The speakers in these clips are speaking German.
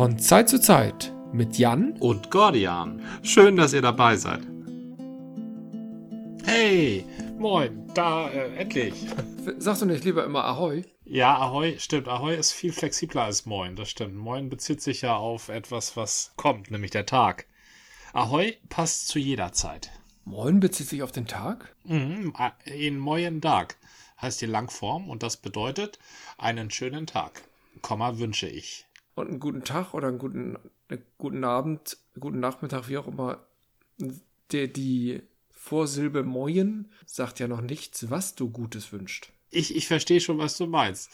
Von Zeit zu Zeit mit Jan und Gordian. Schön, dass ihr dabei seid. Hey, moin, da äh, endlich. Sagst du nicht lieber immer Ahoi? Ja, Ahoi, stimmt. Ahoi ist viel flexibler als Moin, das stimmt. Moin bezieht sich ja auf etwas, was kommt, nämlich der Tag. Ahoi passt zu jeder Zeit. Moin bezieht sich auf den Tag? Mhm, in Moin Tag heißt die Langform und das bedeutet einen schönen Tag. Komma wünsche ich. Und einen guten Tag oder einen guten, einen guten Abend, guten Nachmittag, wie auch immer. Der, die Vorsilbe Moin sagt ja noch nichts, was du Gutes wünscht. Ich, ich verstehe schon, was du meinst.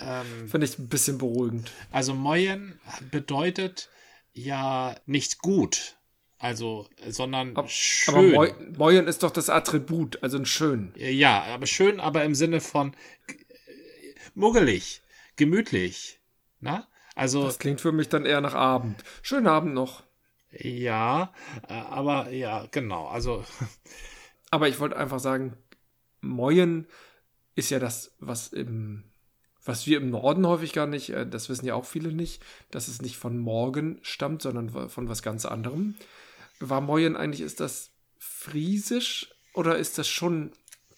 Ähm, Finde ich ein bisschen beruhigend. Also Moin bedeutet ja nicht gut, also, sondern aber, schön. Aber Moyen ist doch das Attribut, also ein schön. Ja, aber schön, aber im Sinne von muggelig, gemütlich. Na? Also. Das klingt für mich dann eher nach Abend. Schönen Abend noch. Ja, äh, aber ja, genau. Also. Aber ich wollte einfach sagen, Moyen ist ja das, was im, was wir im Norden häufig gar nicht, äh, das wissen ja auch viele nicht, dass es nicht von morgen stammt, sondern von was ganz anderem. War Moyen eigentlich, ist das Friesisch oder ist das schon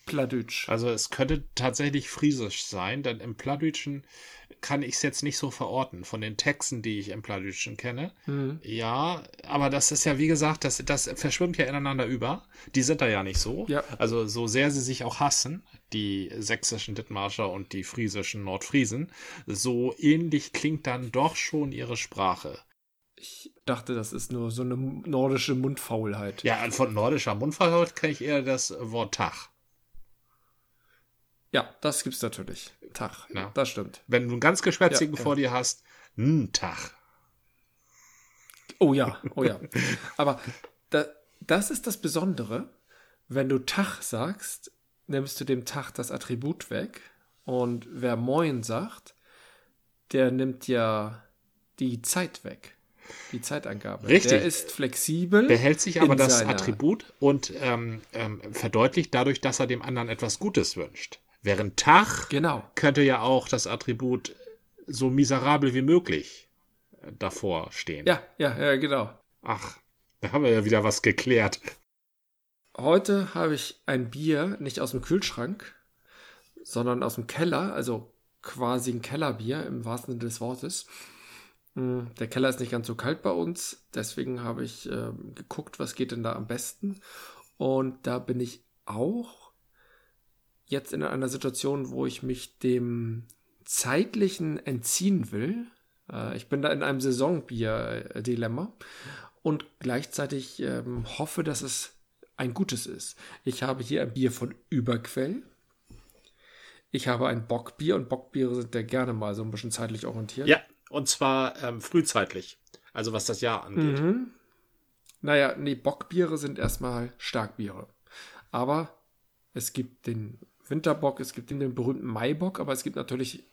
Pladütsch? Also es könnte tatsächlich Friesisch sein, denn im Pladütschen kann ich es jetzt nicht so verorten von den Texten, die ich im Pladütschen kenne. Mhm. Ja, aber das ist ja, wie gesagt, das, das verschwimmt ja ineinander über. Die sind da ja nicht so. Ja. Also so sehr sie sich auch hassen, die sächsischen Dithmarscher und die friesischen Nordfriesen, so ähnlich klingt dann doch schon ihre Sprache. Ich dachte, das ist nur so eine nordische Mundfaulheit. Ja, von nordischer Mundfaulheit kenne ich eher das Wort Tag. Ja, das gibt's natürlich. Tag. Ja. Das stimmt. Wenn du einen ganz geschwätzigen ja, vor dir hast, ein Tag. Oh ja, oh ja. Aber da, das ist das Besondere. Wenn du Tag sagst, nimmst du dem Tag das Attribut weg. Und wer Moin sagt, der nimmt ja die Zeit weg die Zeitangabe. Richtig. Der ist flexibel. Behält sich aber das Attribut und ähm, ähm, verdeutlicht dadurch, dass er dem anderen etwas Gutes wünscht. Während Tag genau. könnte ja auch das Attribut so miserabel wie möglich äh, davor stehen. Ja, ja, ja, genau. Ach, da haben wir ja wieder was geklärt. Heute habe ich ein Bier nicht aus dem Kühlschrank, sondern aus dem Keller, also quasi ein Kellerbier im wahrsten Sinne des Wortes. Hm, der Keller ist nicht ganz so kalt bei uns, deswegen habe ich äh, geguckt, was geht denn da am besten. Und da bin ich auch jetzt in einer Situation, wo ich mich dem zeitlichen entziehen will. Äh, ich bin da in einem Saisonbier-Dilemma und gleichzeitig ähm, hoffe, dass es ein gutes ist. Ich habe hier ein Bier von Überquell. Ich habe ein Bockbier und Bockbiere sind ja gerne mal so ein bisschen zeitlich orientiert. Ja, und zwar ähm, frühzeitig. Also was das Jahr angeht. Mhm. Naja, nee, Bockbiere sind erstmal Starkbiere. Aber es gibt den Winterbock, es gibt den berühmten Maibock, aber es gibt natürlich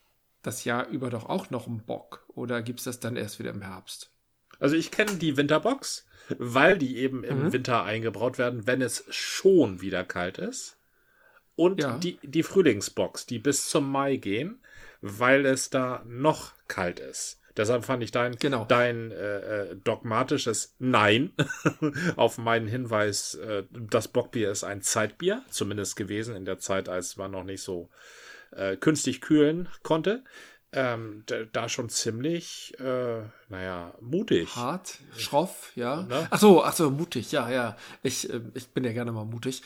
das Jahr über doch auch noch einen Bock. Oder gibt es das dann erst wieder im Herbst? Also ich kenne die Winterbocks, weil die eben im mhm. Winter eingebraut werden, wenn es schon wieder kalt ist. Und ja. die, die Frühlingsbox, die bis zum Mai gehen, weil es da noch kalt ist. Deshalb fand ich dein, genau. dein äh, äh dogmatisches Nein auf meinen Hinweis, äh, das Bockbier ist ein Zeitbier, zumindest gewesen in der Zeit, als man noch nicht so äh, künstlich kühlen konnte. Ähm, da schon ziemlich, äh, naja, mutig. Hart, schroff, ja. Ne? Ach so, ach so, mutig, ja, ja. Ich, äh, ich bin ja gerne mal mutig.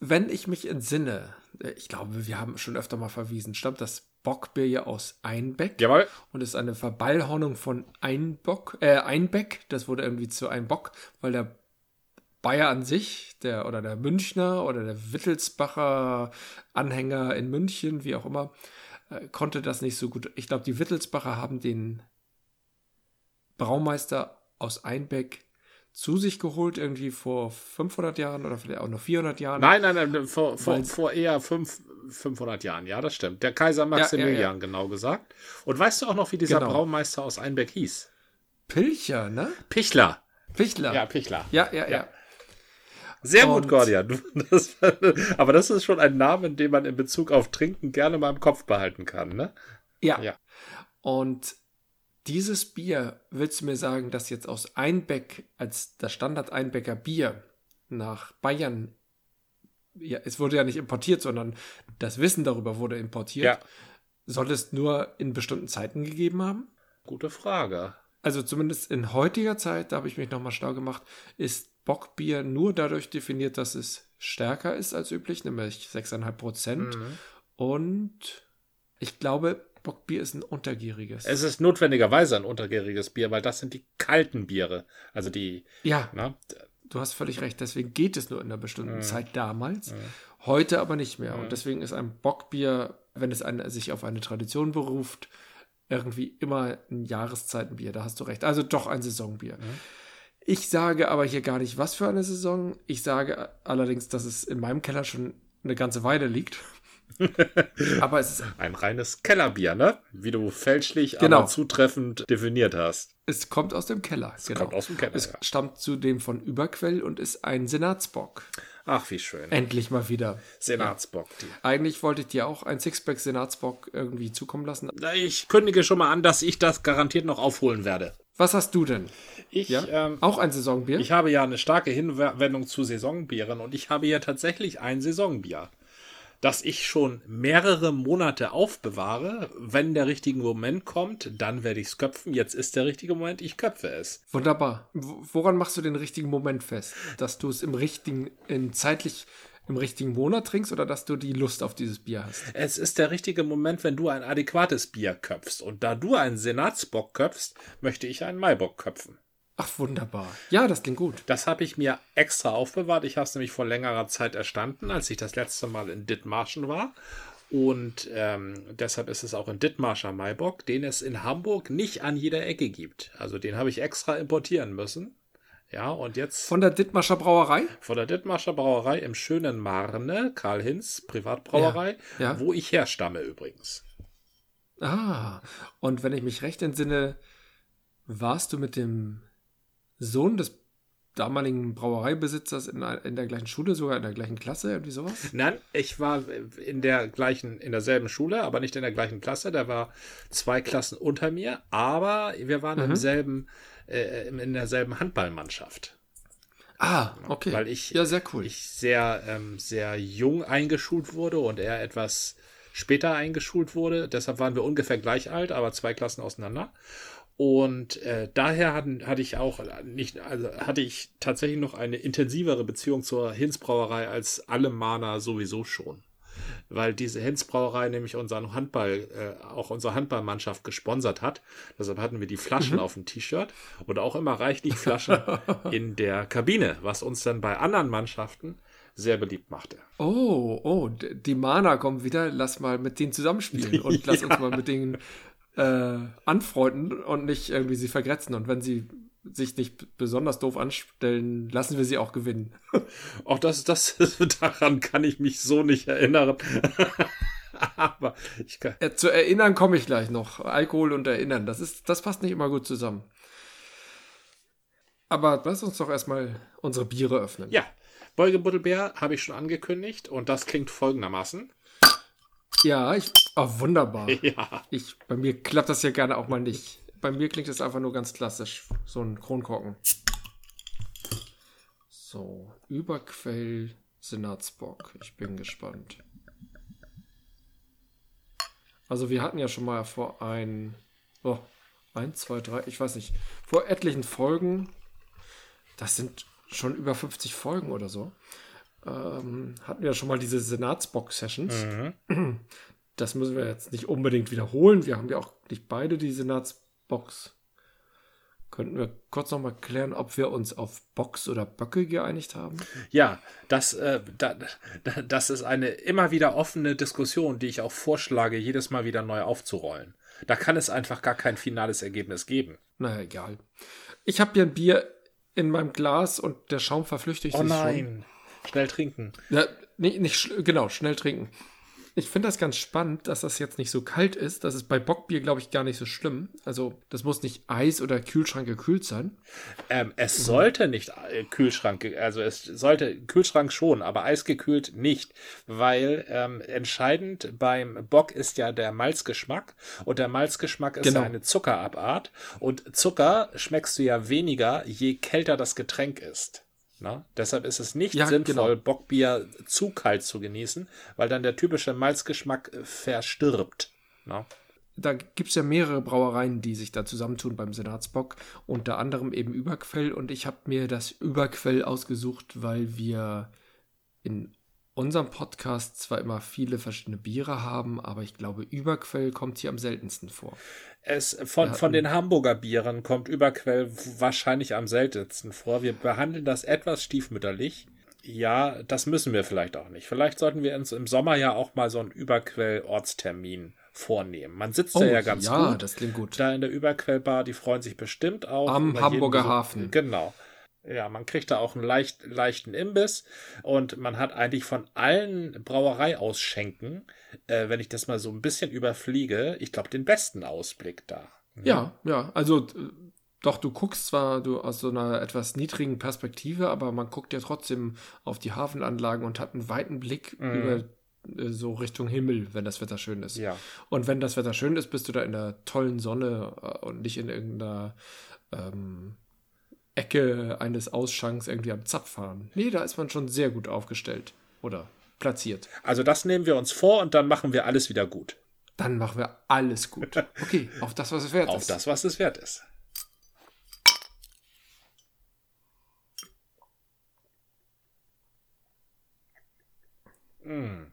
Wenn ich mich entsinne, äh, ich glaube, wir haben schon öfter mal verwiesen, stammt das Bockbier ja aus Einbeck. Jawohl. Und ist eine Verballhornung von Einbock, äh, Einbeck. Das wurde irgendwie zu Einbock, weil der Bayer an sich, der oder der Münchner oder der Wittelsbacher Anhänger in München, wie auch immer, äh, konnte das nicht so gut. Ich glaube, die Wittelsbacher haben den Braumeister aus Einbeck zu sich geholt, irgendwie vor 500 Jahren oder vielleicht auch noch 400 Jahren. Nein, nein, nein, vor, vor, vor eher 5, 500 Jahren, ja, das stimmt. Der Kaiser Maximilian, ja, ja, ja. genau gesagt. Und weißt du auch noch, wie dieser genau. Braumeister aus Einbeck hieß? Pilcher, ne? Pichler. Pichler. Ja, Pichler. Ja, ja, ja. Sehr und gut, Gordian. Das, aber das ist schon ein Name, den man in Bezug auf Trinken gerne mal im Kopf behalten kann, ne? Ja. ja. Und dieses Bier, willst du mir sagen, dass jetzt aus Einbeck als das Standard Einbecker Bier nach Bayern, ja, es wurde ja nicht importiert, sondern das Wissen darüber wurde importiert, Ja. soll es nur in bestimmten Zeiten gegeben haben? Gute Frage. Also zumindest in heutiger Zeit, da habe ich mich nochmal schlau gemacht, ist Bockbier nur dadurch definiert, dass es stärker ist als üblich, nämlich 6,5 Prozent. Mhm. Und ich glaube, Bockbier ist ein untergieriges. Es ist notwendigerweise ein untergäriges Bier, weil das sind die kalten Biere. Also die, ja, na, du hast völlig recht. Deswegen geht es nur in einer bestimmten Mhm. Zeit damals. Heute aber nicht mehr. Und deswegen ist ein Bockbier, wenn es eine, sich auf eine Tradition beruft, irgendwie immer ein Jahreszeitenbier. Da hast du recht. Also doch ein Saisonbier. Ich sage aber hier gar nicht, was für eine Saison. Ich sage allerdings, dass es in meinem Keller schon eine ganze Weile liegt. Aber es, ist, ein reines Kellerbier, ne? Wie du fälschlich, Genau. aber zutreffend definiert hast. es kommt aus dem Keller. Es kommt aus dem Keller, Es ja. stammt zudem von Überquell und ist ein Senatsbock. Ach, wie schön. Endlich mal wieder. Senatsbock. Die. Eigentlich wollte ich dir auch ein Sixpack Senatsbock irgendwie zukommen lassen. Ich kündige schon mal an, dass ich das garantiert noch aufholen werde. Was hast du denn? Ich, Ja? ähm, auch ein Saisonbier? ich habe ja eine starke Hinwendung zu Saisonbieren und ich habe ja tatsächlich ein Saisonbier, das ich schon mehrere Monate aufbewahre. Wenn der richtige Moment kommt, dann werde ich es köpfen. Jetzt ist der richtige Moment, ich köpfe es. Wunderbar. Woran machst du den richtigen Moment fest? Dass du es im richtigen, in zeitlich im richtigen Monat trinkst oder dass du die Lust auf dieses Bier hast? Es ist der richtige Moment, wenn du ein adäquates Bier köpfst. Und da du einen Senatsbock köpfst, möchte ich einen Maibock köpfen. Ach, wunderbar. Ja, das klingt gut. Das habe ich mir extra aufbewahrt. Ich habe es nämlich vor längerer Zeit erstanden, als ich das letzte Mal in Dithmarschen war. Und ähm, deshalb ist es auch ein Dithmarscher Maibock, den es in Hamburg nicht an jeder Ecke gibt. Also den habe ich extra importieren müssen. Ja, und jetzt Von der Dithmarscher Brauerei? von der Dithmarscher Brauerei im schönen Marne, Karl Hinz, Privatbrauerei, Ja, ja. wo ich herstamme übrigens. Ah, und wenn ich mich recht entsinne, warst du mit dem Sohn des damaligen Brauereibesitzers in, in der gleichen Schule, sogar in der gleichen Klasse, irgendwie sowas? Nein, ich war in der gleichen, in derselben Schule, aber nicht in der gleichen Klasse. Der war zwei Klassen unter mir, aber wir waren im selben, äh, in derselben Handballmannschaft. Ah, okay. Weil ich- ja, sehr cool. Ich sehr, ähm, sehr jung eingeschult wurde und er etwas später eingeschult wurde. Deshalb waren wir ungefähr gleich alt, aber zwei Klassen auseinander. Und äh, daher hatten, hatte ich auch nicht, also hatte ich tatsächlich noch eine intensivere Beziehung zur Hinzbrauerei als alle Mahner sowieso schon. Weil diese Hinzbrauerei nämlich unseren Handball, äh, auch unsere Handballmannschaft gesponsert hat. Deshalb hatten wir die Flaschen auf dem T-Shirt und auch immer reichlich Flaschen in der Kabine, was uns dann bei anderen Mannschaften sehr beliebt machte. Oh, oh, die Mana kommen wieder. Lass mal mit denen zusammenspielen und lass uns mal mit denen äh, anfreunden und nicht irgendwie sie vergrätzen. Und wenn sie sich nicht besonders doof anstellen, lassen wir sie auch gewinnen. Auch das, das daran kann ich mich so nicht erinnern. Aber ich kann. Äh, zu erinnern komme ich gleich noch. Alkohol und Erinnern, das ist, das passt nicht immer gut zusammen. Aber lass uns doch erstmal unsere Biere öffnen. Ja, Beugebuddelbär habe ich schon angekündigt und das klingt folgendermaßen. Ja, ich. Oh, wunderbar. Ja, Ich, bei mir klappt das ja gerne auch mal nicht. Bei mir klingt es einfach nur ganz klassisch. So ein Kronkorken. So, Überquell Senatsbock. Ich bin gespannt. Also wir hatten ja schon mal vor ein, oh, ein, zwei, drei, ich weiß nicht, vor etlichen Folgen, das sind schon über 50 Folgen oder so, ähm, hatten wir schon mal diese Senatsbock-Sessions. Das müssen wir jetzt nicht unbedingt wiederholen. Wir haben ja auch nicht beide die Senatsbox. Könnten wir kurz noch mal klären, ob wir uns auf Box oder Böcke geeinigt haben? ja, das, äh, da, da, das ist eine immer wieder offene Diskussion, die ich auch vorschlage, jedes Mal wieder neu aufzurollen. Da kann es einfach gar kein finales Ergebnis geben. Naja, egal. Ich habe hier ein Bier in meinem Glas und der Schaum verflüchtigt Oh sich nein, schnell trinken. Ja, nicht, nicht genau, schnell trinken. Ich finde das ganz spannend, dass das jetzt nicht so kalt ist. Das ist bei Bockbier, glaube ich, gar nicht so schlimm. Also, das muss nicht Eis oder Kühlschrank gekühlt sein. Ähm, es sollte nicht äh, Kühlschrank, also es sollte Kühlschrank schon, aber eisgekühlt nicht, weil ähm, entscheidend beim Bock ist ja der Malzgeschmack und der Malzgeschmack ist Genau. ja eine Zuckerabart und Zucker schmeckst du ja weniger, je kälter das Getränk ist. Na? Deshalb ist es nicht Ja, sinnvoll, genau. Bockbier zu kalt zu genießen, weil dann der typische Malzgeschmack äh, verstirbt. Na? Da gibt es ja mehrere Brauereien, die sich da zusammentun beim Senatsbock. Unter anderem eben Überquell. Und ich habe mir das Überquell ausgesucht, weil wir in unserem Podcast zwar immer viele verschiedene Biere haben, aber ich glaube, Überquell kommt hier am seltensten vor. Es, von, von den Hamburger Bieren kommt Überquell wahrscheinlich am seltensten vor. Wir behandeln das etwas stiefmütterlich. Ja, das müssen wir vielleicht auch nicht. Vielleicht sollten wir uns im Sommer ja auch mal so einen Überquell-Ortstermin vornehmen. Man sitzt da ja ganz Oh, ja, gut. das klingt gut. Da in der Überquellbar, die freuen sich bestimmt auch. Am Hamburger. Hafen. Genau. Ja, man kriegt da auch einen leicht, leichten Imbiss und man hat eigentlich von allen Brauereiausschenken, äh, wenn ich das mal so ein bisschen überfliege, ich glaube, den besten Ausblick da. Ja, ja, also äh, doch, du guckst zwar du aus so einer etwas niedrigen Perspektive, aber man guckt ja trotzdem auf die Hafenanlagen und hat einen weiten Blick über äh, so Richtung Himmel, wenn das Wetter schön ist. Ja. Und wenn das Wetter schön ist, bist du da in der tollen Sonne äh, und nicht in irgendeiner ähm, Ecke eines Ausschanks irgendwie am Zapf fahren. Nee, da ist man schon sehr gut aufgestellt oder platziert. Also das nehmen wir uns vor und dann machen wir alles wieder gut. Dann machen wir alles gut. Okay, auf das, was es wert Auf ist. das, was es wert ist. Mm.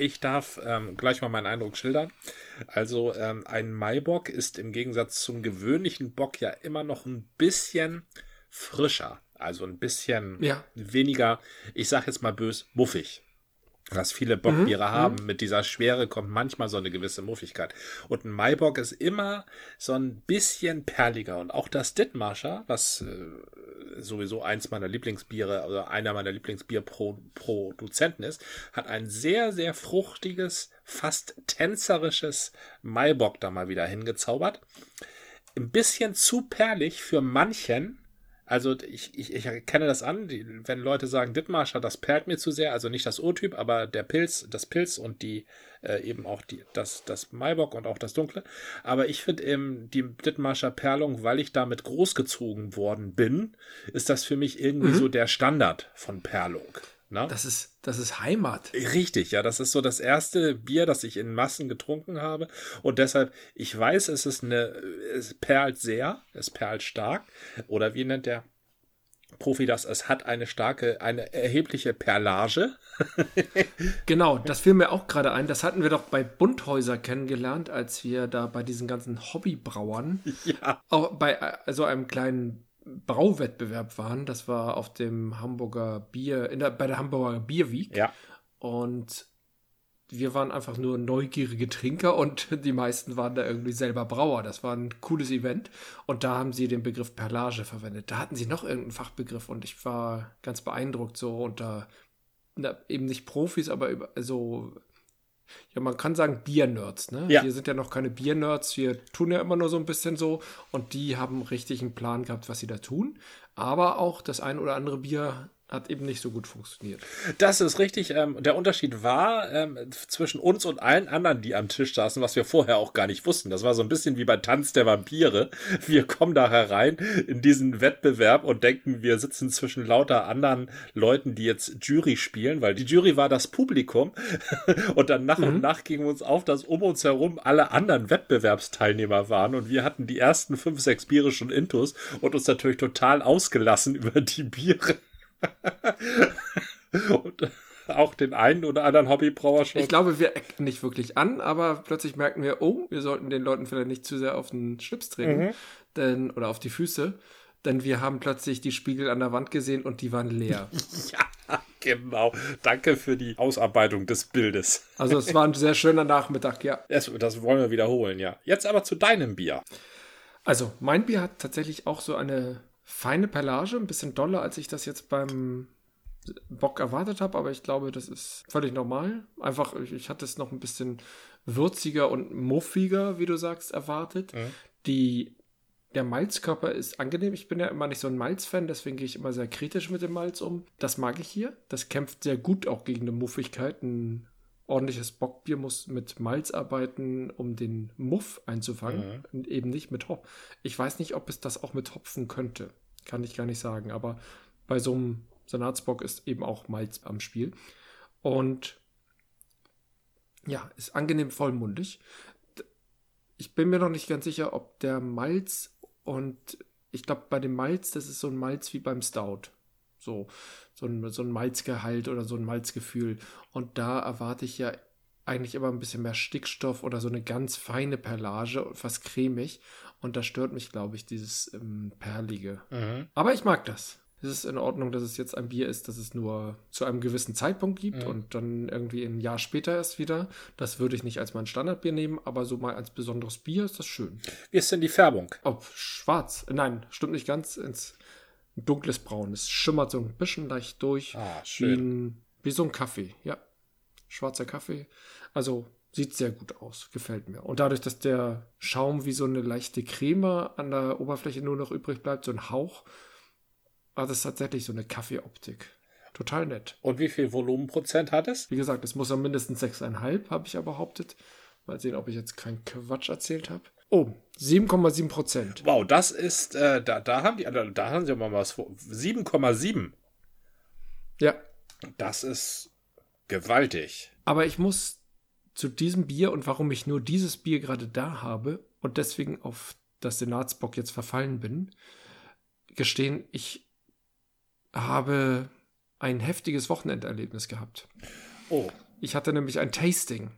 Ich darf ähm, gleich mal meinen Eindruck schildern. Also ähm, ein Maibock ist im Gegensatz zum gewöhnlichen Bock ja immer noch ein bisschen frischer. Also ein bisschen Ja. weniger, ich sag jetzt mal bös, muffig. Was viele Bockbiere haben, mit dieser Schwere kommt manchmal so eine gewisse Muffigkeit. Und ein Maibock ist immer so ein bisschen perliger. Und auch das Dithmarscher, was äh, sowieso eins meiner Lieblingsbiere oder einer meiner Lieblingsbierproduzenten ist, hat ein sehr, sehr fruchtiges, fast tänzerisches Maibock da mal wieder hingezaubert. Ein bisschen zu perlig für manchen. Also ich, ich, ich erkenne das an, die, wenn Leute sagen, Dithmarscher, das perlt mir zu sehr, also nicht das O-Typ, aber der Pilz, das Pilz und die äh, eben auch die, das, das Maibock und auch das Dunkle. Aber ich finde eben die Dithmarscher Perlung, weil ich damit großgezogen worden bin, ist das für mich irgendwie so der Standard von Perlung. Ne? Das ist, das ist Heimat. Richtig, ja, das ist so das erste Bier, das ich in Massen getrunken habe und deshalb, ich weiß, es ist eine, es perlt sehr, es perlt stark oder wie nennt der Profi das, es hat eine starke, eine erhebliche Perlage. Genau, das fiel mir auch gerade ein. Das hatten wir doch bei Bunthäuser kennengelernt, als wir da bei diesen ganzen Hobbybrauern Ja, auch bei äh, so einem kleinen Brauwettbewerb waren. Das war auf dem Hamburger Bier, in der, bei der Hamburger Bierweek. ja, Und wir waren einfach nur neugierige Trinker und die meisten waren da irgendwie selber Brauer. Das war ein cooles Event. Und da haben sie den Begriff Perlage verwendet. Da hatten sie noch irgendeinen Fachbegriff und ich war ganz beeindruckt so unter na, eben nicht Profis, aber über, so, ja, man kann sagen Bier-Nerds, ne? Ja. Wir sind ja noch keine Bier-Nerds, wir tun ja immer nur so ein bisschen so und die haben richtig einen Plan gehabt, was sie da tun. Aber auch das ein oder andere Bier hat eben nicht so gut funktioniert. das ist richtig. Ähm, der Unterschied war ähm, zwischen uns und allen anderen, die am Tisch saßen, was wir vorher auch gar nicht wussten. Das war so ein bisschen wie bei Tanz der Vampire. Wir kommen da herein in diesen Wettbewerb und denken, wir sitzen zwischen lauter anderen Leuten, die jetzt Jury spielen, weil die Jury war das Publikum. Und dann nach und nach ging uns auf, dass um uns herum alle anderen Wettbewerbsteilnehmer waren und wir hatten die ersten fünf, sechs Biere schon intus und uns natürlich total ausgelassen über die Biere. und auch den einen oder anderen Hobbybrauer schon. Ich glaube, wir ecken nicht wirklich an, aber plötzlich merken wir, oh, wir sollten den Leuten vielleicht nicht zu sehr auf den Schlips treten Mhm. denn, oder auf die Füße, denn wir haben plötzlich die Spiegel an der Wand gesehen und die waren leer. ja, genau. Danke für die Ausarbeitung des Bildes. Also es war ein sehr schöner Nachmittag, ja. Das, das wollen wir wiederholen, ja. Jetzt aber zu deinem Bier. Also mein Bier hat tatsächlich auch so eine feine Perlage, ein bisschen doller, als ich das jetzt beim Bock erwartet habe, aber ich glaube, das ist völlig normal. Einfach, ich, ich hatte es noch ein bisschen würziger und muffiger, wie du sagst, erwartet. Mhm. Die, der Malzkörper ist angenehm. Ich bin ja immer nicht so ein Malz-Fan, deswegen gehe ich immer sehr kritisch mit dem Malz um. Das mag ich hier. Das kämpft sehr gut auch gegen eine Muffigkeit. Ein ordentliches Bockbier muss mit Malz arbeiten, um den Muff einzufangen mhm. und eben nicht mit Hopfen. Ich weiß nicht, ob es das auch mit Hopfen könnte. Kann ich gar nicht sagen. Aber bei so einem Senatsbock ist eben auch Malz am Spiel. Und ja, ist angenehm vollmundig. Ich bin mir noch nicht ganz sicher, ob der Malz und ich glaube, bei dem Malz, das ist so ein Malz wie beim Stout. So, so ein, so ein Malzgehalt oder so ein Malzgefühl. Und da erwarte ich ja eigentlich immer ein bisschen mehr Stickstoff oder so eine ganz feine Perlage, fast cremig. Und da stört mich, glaube ich, dieses ähm, Perlige. Mhm. Aber ich mag das ist es in Ordnung, dass es jetzt ein Bier ist, das es nur zu einem gewissen Zeitpunkt gibt mhm. und dann irgendwie ein Jahr später erst wieder. Das würde ich nicht als mein Standardbier nehmen, aber so mal als besonderes Bier ist das schön. Wie ist denn die Färbung? Oh, schwarz. Nein, stimmt nicht ganz. Ins dunkles Braun. Es schimmert so ein bisschen leicht durch. Ah, schön. Wie, ein, wie so ein Kaffee, ja. Schwarzer Kaffee. Also sieht sehr gut aus, gefällt mir. Und dadurch, dass der Schaum wie so eine leichte Creme an der Oberfläche nur noch übrig bleibt, so ein Hauch, aber das ist tatsächlich so eine Kaffeeoptik. Total nett. Und wie viel Volumenprozent hat es? Wie gesagt, es muss ja mindestens 6,5, habe ich ja behauptet. Mal sehen, ob ich jetzt keinen Quatsch erzählt habe. Oh, 7,7 Prozent. Wow, das ist, äh, da, da haben die, da haben sie mal was vor. 7,7. Ja. Das ist gewaltig. Aber ich muss zu diesem Bier und warum ich nur dieses Bier gerade da habe und deswegen auf das Senatsbock jetzt verfallen bin, gestehen, ich habe ein heftiges Wochenenderlebnis gehabt. Oh. Ich hatte nämlich ein Tasting.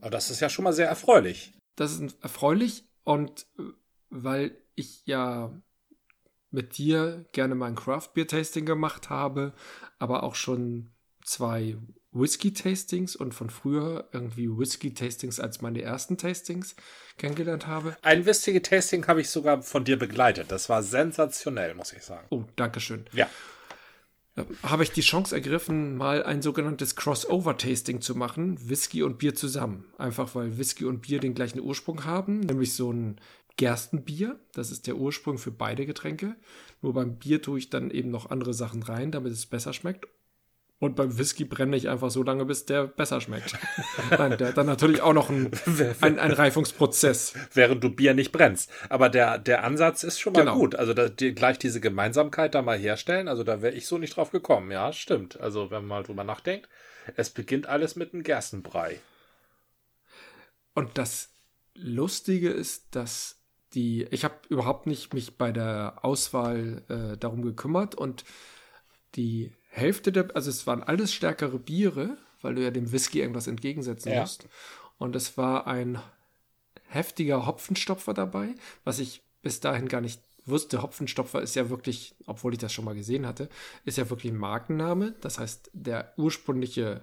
Aber das ist ja schon mal sehr erfreulich. Das ist erfreulich und äh, weil ich ja mit dir gerne mein Craft Beer Tasting gemacht habe, aber auch schon zwei Whisky-Tastings und von früher irgendwie Whisky-Tastings als meine ersten Tastings kennengelernt habe. Ein Whisky-Tasting habe ich sogar von dir begleitet. Das war sensationell, muss ich sagen. Oh, danke schön. Ja. Habe ich die Chance ergriffen, mal ein sogenanntes Crossover-Tasting zu machen, Whisky und Bier zusammen. Einfach weil Whisky und Bier den gleichen Ursprung haben, nämlich so ein Gerstenbier. Das ist der Ursprung für beide Getränke. Nur beim Bier tue ich dann eben noch andere Sachen rein, damit es besser schmeckt. Und beim Whisky brenne ich einfach so lange, bis der besser schmeckt. Nein, der hat dann natürlich auch noch ein, ein, ein, Reifungsprozess. Während du Bier nicht brennst. Aber der, der Ansatz ist schon mal genau. gut. Also da, die, gleich diese Gemeinsamkeit da mal herstellen. Also da wäre ich so nicht drauf gekommen. Ja, stimmt. Also wenn man mal drüber nachdenkt, es beginnt alles mit einem Gerstenbrei. Und das Lustige ist, dass die, ich habe überhaupt nicht mich bei der Auswahl äh, darum gekümmert und die Hälfte der, also es waren alles stärkere Biere, weil du ja dem Whisky irgendwas entgegensetzen ja. musst. Und es war ein heftiger Hopfenstopfer dabei, was ich bis dahin gar nicht wusste. Hopfenstopfer ist ja wirklich, obwohl ich das schon mal gesehen hatte, ist ja wirklich ein Markenname. Das heißt, der ursprüngliche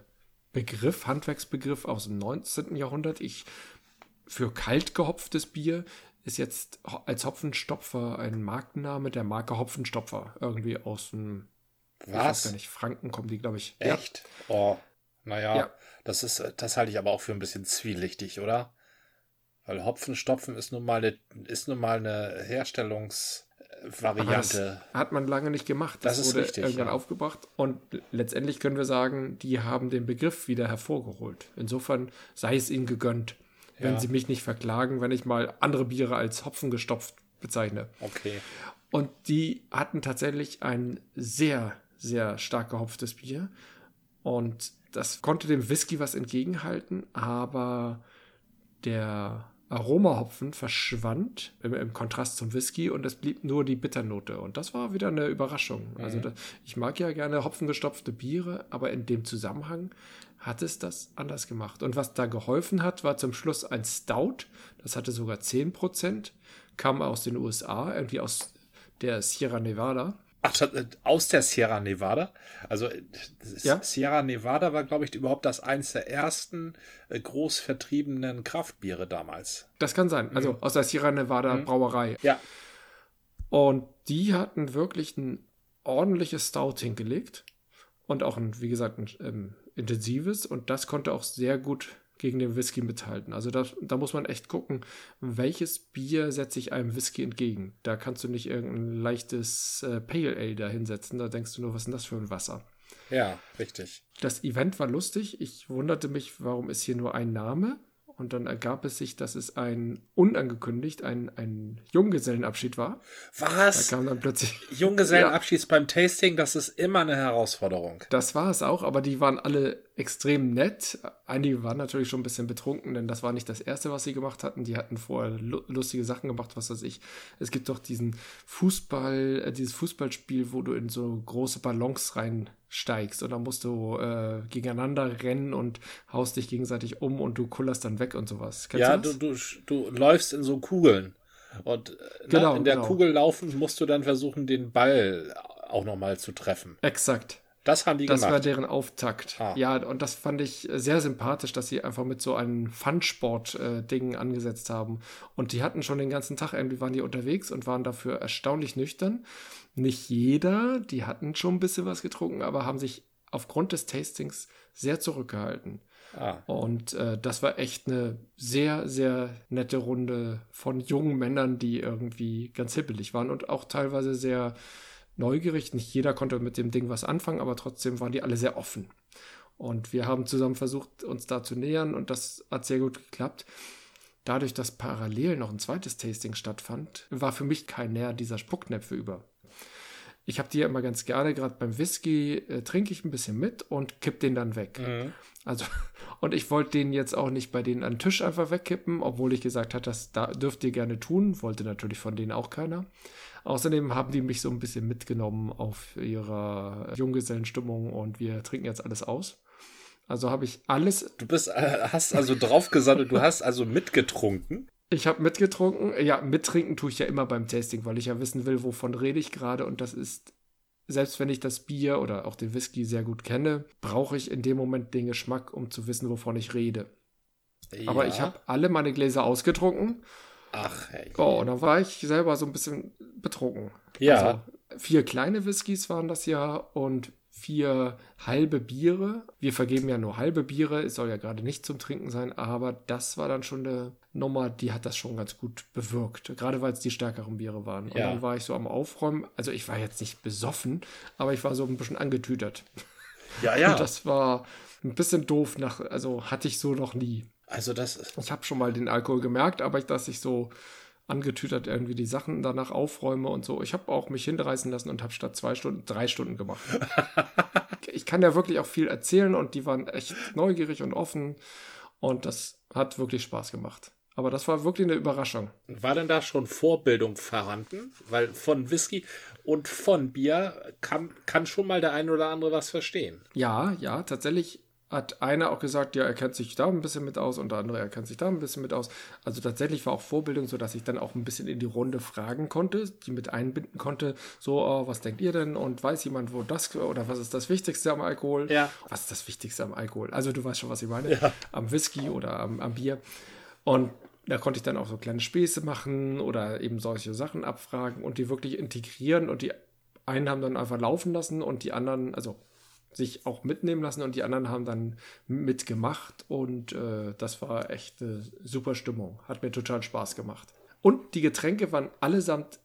Begriff, Handwerksbegriff aus dem 19. Jahrhundert, ich für kalt gehopftes Bier ist jetzt als Hopfenstopfer ein Markenname der Marke Hopfenstopfer irgendwie aus dem was? Ich weiß gar nicht. Franken kommen die, glaube ich. Echt? Ja. Oh, naja. Ja. Das ist, das halte ich aber auch für ein bisschen zwielichtig, oder? Weil Hopfenstopfen ist nun mal eine, ist nun mal eine Herstellungsvariante. hat man lange nicht gemacht. Das, das ist wurde richtig, irgendwann ja. aufgebracht. Und letztendlich können wir sagen, die haben den Begriff wieder hervorgeholt. Insofern sei es ihnen gegönnt, wenn ja. sie mich nicht verklagen, wenn ich mal andere Biere als Hopfen gestopft bezeichne. Okay. Und die hatten tatsächlich ein sehr sehr stark gehopftes Bier. Und das konnte dem Whisky was entgegenhalten, aber der Aromahopfen verschwand im, im, Kontrast zum Whisky und es blieb nur die Bitternote. Und das war wieder eine Überraschung. Mhm. Also das, ich mag ja gerne hopfengestopfte Biere, aber in dem Zusammenhang hat es das anders gemacht. Und was da geholfen hat, war zum Schluss ein Stout. Das hatte sogar 10%, kam aus den USA, irgendwie aus der Sierra Nevada. Ach, äh, aus der Sierra Nevada. Also äh, ja? Sierra Nevada war, glaube ich, überhaupt das eins der ersten äh, groß vertriebenen Kraftbiere damals. Das kann sein. Also mhm. aus der Sierra Nevada mhm. Brauerei. Ja. Und die hatten wirklich ein ordentliches Stout hingelegt. und auch ein, wie gesagt, ein ähm, intensives und das konnte auch sehr gut gegen den Whisky mithalten. Also da, da muss man echt gucken, welches Bier setze ich einem Whisky entgegen. Da kannst du nicht irgendein leichtes äh, Pale Ale da hinsetzen, da denkst du nur, was ist denn das für ein Wasser? Ja, richtig. Das Event war lustig. Ich wunderte mich, warum ist hier nur ein Name? Und dann ergab es sich, dass es ein unangekündigt, ein, ein Junggesellenabschied war. Was? Da kam dann plötzlich. Junggesellenabschied ja. beim Tasting, das ist immer eine Herausforderung. Das war es auch, aber die waren alle extrem nett. Einige waren natürlich schon ein bisschen betrunken, denn das war nicht das erste, was sie gemacht hatten. Die hatten vorher lustige Sachen gemacht, was weiß ich. Es gibt doch diesen Fußball, äh, dieses Fußballspiel, wo du in so große Ballons rein steigst und dann musst du äh, gegeneinander rennen und haust dich gegenseitig um und du kullerst dann weg und sowas. Kennst ja, du, du, du, läufst in so Kugeln und äh, genau, na, in der genau. Kugel laufen musst du dann versuchen, den Ball auch nochmal zu treffen. Exakt. Das haben die das gemacht. Das war deren Auftakt. Ah. Ja, und das fand ich sehr sympathisch, dass sie einfach mit so einem Fun-Sport-Ding äh, angesetzt haben. Und die hatten schon den ganzen Tag irgendwie waren die unterwegs und waren dafür erstaunlich nüchtern nicht jeder, die hatten schon ein bisschen was getrunken, aber haben sich aufgrund des Tastings sehr zurückgehalten. Ah. Und äh, das war echt eine sehr, sehr nette Runde von jungen Männern, die irgendwie ganz hippelig waren und auch teilweise sehr neugierig. Nicht jeder konnte mit dem Ding was anfangen, aber trotzdem waren die alle sehr offen. Und wir haben zusammen versucht, uns da zu nähern und das hat sehr gut geklappt. Dadurch, dass parallel noch ein zweites Tasting stattfand, war für mich kein Näher dieser Spucknäpfe über. Ich habe die ja immer ganz gerne, gerade beim Whisky äh, trinke ich ein bisschen mit und kipp den dann weg. Mhm. Also, und ich wollte den jetzt auch nicht bei denen an den Tisch einfach wegkippen, obwohl ich gesagt hatte, das da dürft ihr gerne tun. Wollte natürlich von denen auch keiner. Außerdem haben die mich so ein bisschen mitgenommen auf ihrer Junggesellenstimmung und wir trinken jetzt alles aus. Also habe ich alles. Du bist, äh, hast also draufgesattelt, du hast also mitgetrunken. Ich habe mitgetrunken. Ja, mittrinken tue ich ja immer beim Tasting, weil ich ja wissen will, wovon rede ich gerade. Und das ist, selbst wenn ich das Bier oder auch den Whisky sehr gut kenne, brauche ich in dem Moment den Geschmack, um zu wissen, wovon ich rede. Ja. Aber ich habe alle meine Gläser ausgetrunken. Ach, hey. Oh, und dann war ich selber so ein bisschen betrunken. Ja. Also, vier kleine Whiskys waren das ja und vier halbe Biere. Wir vergeben ja nur halbe Biere, es soll ja gerade nicht zum Trinken sein, aber das war dann schon eine Nummer, die hat das schon ganz gut bewirkt, gerade weil es die stärkeren Biere waren. Und dann war ich so am Aufräumen, also ich war jetzt nicht besoffen, aber ich war so ein bisschen angetütert. Ja, ja. Und das war ein bisschen doof, nach, also hatte ich so noch nie. Also das ist. Ich habe schon mal den Alkohol gemerkt, aber ich, dass ich so angetütert irgendwie die Sachen danach aufräume und so. Ich habe auch mich hinreißen lassen und habe statt zwei Stunden drei Stunden gemacht. ich kann ja wirklich auch viel erzählen und die waren echt neugierig und offen und das hat wirklich Spaß gemacht. Aber das war wirklich eine Überraschung. War denn da schon Vorbildung vorhanden? Weil von Whisky und von Bier kann, kann schon mal der ein oder andere was verstehen. Ja, ja, tatsächlich hat einer auch gesagt, ja, er kennt sich da ein bisschen mit aus und der andere, er kennt sich da ein bisschen mit aus. Also tatsächlich war auch Vorbildung so, dass ich dann auch ein bisschen in die Runde fragen konnte, die mit einbinden konnte, so, oh, was denkt ihr denn und weiß jemand, wo das oder was ist das Wichtigste am Alkohol? Ja. Was ist das Wichtigste am Alkohol? Also du weißt schon, was ich meine. Ja. Am Whisky oder am, am Bier. Und da konnte ich dann auch so kleine Späße machen oder eben solche Sachen abfragen und die wirklich integrieren und die einen haben dann einfach laufen lassen und die anderen, also sich auch mitnehmen lassen und die anderen haben dann mitgemacht und äh, das war echt eine super Stimmung. Hat mir total Spaß gemacht. Und die Getränke waren allesamt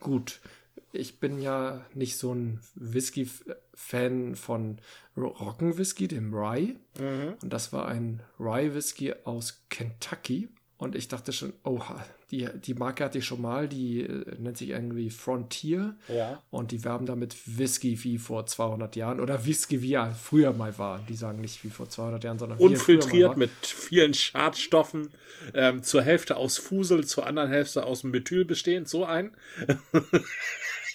gut. Ich bin ja nicht so ein Whisky-Fan von Roggenwhisky, dem Rye. Mhm. Und das war ein Rye-Whisky aus Kentucky. Und ich dachte schon, oh, die, die Marke hatte ich schon mal, die äh, nennt sich irgendwie Frontier. Ja. Und die werben damit Whisky wie vor 200 Jahren oder Whisky wie er früher mal war. Die sagen nicht wie vor 200 Jahren, sondern Unfiltriert mit vielen Schadstoffen, ähm, zur Hälfte aus Fusel, zur anderen Hälfte aus Methyl bestehend, so ein.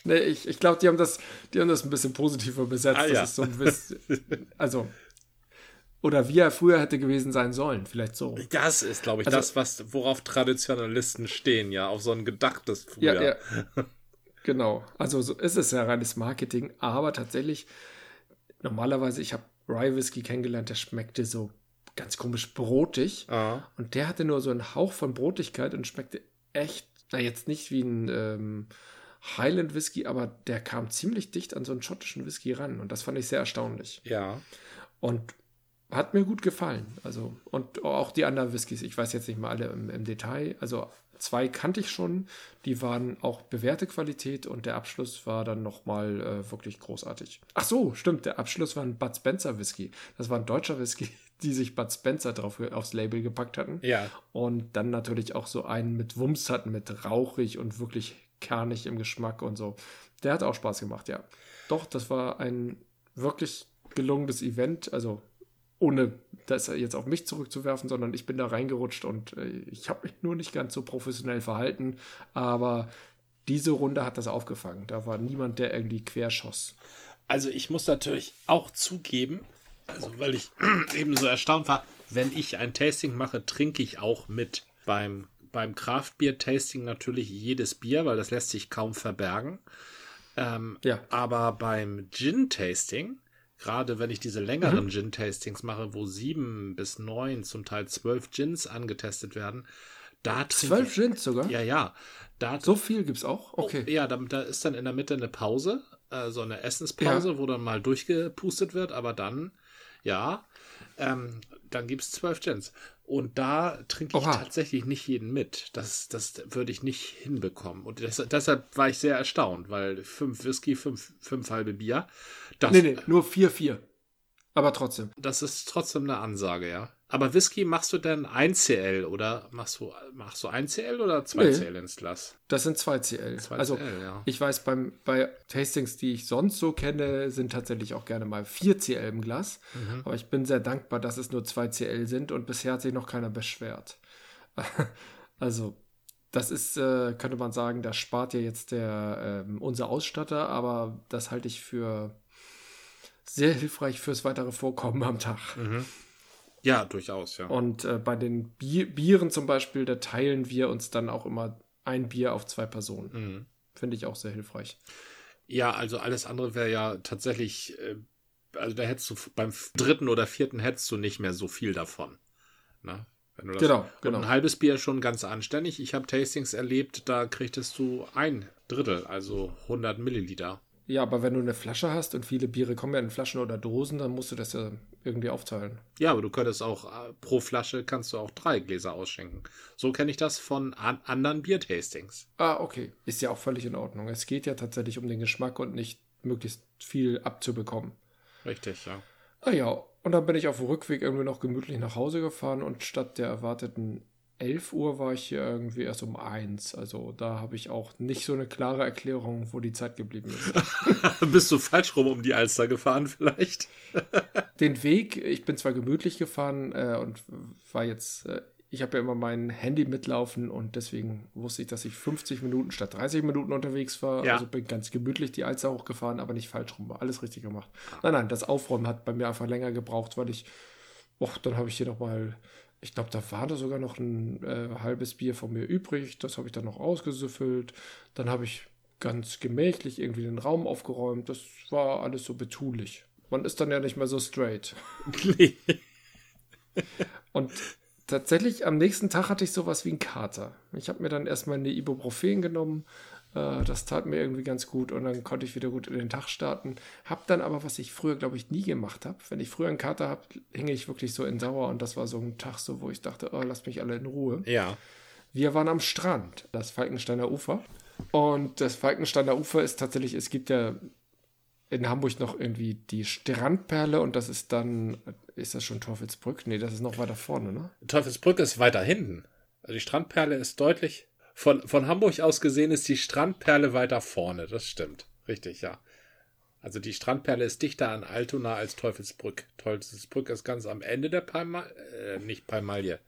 nee, ich, ich glaube, die haben das, die haben das ein bisschen positiver besetzt. Ah, ja. so also oder wie er früher hätte gewesen sein sollen, vielleicht so. Das ist, glaube ich, also, das, was, worauf Traditionalisten stehen, ja, auf so ein gedachtes früher. Ja, ja. genau. Also so ist es ja reines Marketing, aber tatsächlich, normalerweise, ich habe Rye Whisky kennengelernt, der schmeckte so ganz komisch brotig. Ah. Und der hatte nur so einen Hauch von Brotigkeit und schmeckte echt, na jetzt nicht wie ein ähm, Highland Whisky, aber der kam ziemlich dicht an so einen schottischen Whisky ran und das fand ich sehr erstaunlich. Ja. Und hat mir gut gefallen. Also, und auch die anderen Whiskys, ich weiß jetzt nicht mal alle im, im Detail. Also zwei kannte ich schon, die waren auch bewährte Qualität und der Abschluss war dann nochmal äh, wirklich großartig. Ach so, stimmt, der Abschluss war ein Bud Spencer Whisky. Das war ein deutscher Whisky, die sich Bud Spencer drauf aufs Label gepackt hatten. Ja. Und dann natürlich auch so einen mit Wumms hatten, mit rauchig und wirklich kernig im Geschmack und so. Der hat auch Spaß gemacht, ja. Doch, das war ein wirklich gelungenes Event. Also ohne das jetzt auf mich zurückzuwerfen, sondern ich bin da reingerutscht und äh, ich habe mich nur nicht ganz so professionell verhalten. Aber diese Runde hat das aufgefangen. Da war niemand, der irgendwie querschoss. Also ich muss natürlich auch zugeben, also weil ich eben so erstaunt war, wenn ich ein Tasting mache, trinke ich auch mit. Beim, beim Craft-Bier-Tasting natürlich jedes Bier, weil das lässt sich kaum verbergen. Ähm, Ja. Aber beim Gin-Tasting, gerade wenn ich diese längeren Gin-Tastings mache, wo sieben bis neun, zum Teil zwölf Gins angetestet werden, da Zwölf Gins sogar? ja, ja, da So viel gibt's auch? Okay. ja, da, da ist dann in der Mitte eine Pause, äh, so eine Essenspause, wo dann mal durchgepustet wird, aber dann, ja, ähm, dann gibt es zwölf Gins. Und da trinke ich Oha. tatsächlich nicht jeden mit. Das, das würde ich nicht hinbekommen. Und das, deshalb war ich sehr erstaunt, weil fünf Whisky, fünf, fünf halbe Bier, das, Nee, nee, nur 4-4. Aber trotzdem. das ist trotzdem eine Ansage, ja. Aber Whisky machst du denn 1CL oder machst du, machst du 1CL oder 2CL ins Glas? Das sind 2CL. 2CL, also, ja. ich weiß, beim, bei Tastings, die ich sonst so kenne, sind tatsächlich auch gerne mal 4CL im Glas. Mhm. Aber ich bin sehr dankbar, dass es nur 2CL sind und bisher hat sich noch keiner beschwert. also, das ist, äh, könnte man sagen, das spart ja jetzt der, ähm, unser Ausstatter, aber das halte ich für sehr hilfreich fürs weitere Vorkommen am Tag. Mhm. Ja, durchaus, ja. Und äh, bei den Bier, Bieren zum Beispiel, da teilen wir uns dann auch immer ein Bier auf zwei Personen. Mhm. Finde ich auch sehr hilfreich. Ja, also alles andere wäre ja tatsächlich, äh, also da hättest du beim dritten oder vierten hättest du nicht mehr so viel davon. Ne? Wenn du das, Genau, und genau. Ein halbes Bier ist schon ganz anständig. Ich habe Tastings erlebt, da kriegtest du ein Drittel, also 100 Milliliter. Ja, aber wenn du eine Flasche hast und viele Biere kommen ja in Flaschen oder Dosen, dann musst du das ja irgendwie aufteilen. Ja, aber du könntest auch äh, pro Flasche kannst du auch drei Gläser ausschenken. So kenne ich das von an anderen Biertastings. Ah, okay. Ist ja auch völlig in Ordnung. Es geht ja tatsächlich um den Geschmack und nicht möglichst viel abzubekommen. Richtig, ja. Ah ja, und dann bin ich auf dem Rückweg irgendwie noch gemütlich nach Hause gefahren und statt der erwarteten 11 Uhr war ich hier irgendwie erst um 1. Also da habe ich auch nicht so eine klare Erklärung, wo die Zeit geblieben ist. Bist du falsch rum um die Alster gefahren vielleicht? Den Weg, ich bin zwar gemütlich gefahren äh, und war jetzt, äh, ich habe ja immer mein Handy mitlaufen und deswegen wusste ich, dass ich 50 Minuten statt 30 Minuten unterwegs war. Ja. Also bin ganz gemütlich die Alster hochgefahren, aber nicht falsch rum. Alles richtig gemacht. Nein, nein, das Aufräumen hat bei mir einfach länger gebraucht, weil ich, och, dann habe ich hier nochmal, ich glaube, da war da sogar noch ein äh, halbes Bier von mir übrig. Das habe ich dann noch ausgesüffelt. Dann habe ich ganz gemächlich irgendwie den Raum aufgeräumt. Das war alles so betulich. Man ist dann ja nicht mehr so straight. nee. Und tatsächlich am nächsten Tag hatte ich sowas wie einen Kater. Ich habe mir dann erstmal eine Ibuprofen genommen. Äh, das tat mir irgendwie ganz gut und dann konnte ich wieder gut in den Tag starten. Hab dann aber, was ich früher, glaube ich, nie gemacht habe. Wenn ich früher einen Kater habe, hänge ich wirklich so in Sauer und das war so ein Tag so, wo ich dachte, oh, lasst mich alle in Ruhe. Ja. Wir waren am Strand, das Falkensteiner Ufer. Und das Falkensteiner Ufer ist tatsächlich, es gibt ja in Hamburg noch irgendwie die Strandperle und das ist dann, ist das schon Teufelsbrück? Nee, das ist noch weiter vorne, ne? Teufelsbrück ist weiter hinten. Also die Strandperle ist deutlich. Von, von Hamburg aus gesehen ist die Strandperle weiter vorne. Das stimmt. Richtig, ja. Also die Strandperle ist dichter an Altona als Teufelsbrück. Teufelsbrück ist ganz am Ende der Palma, äh, nicht Palmalie.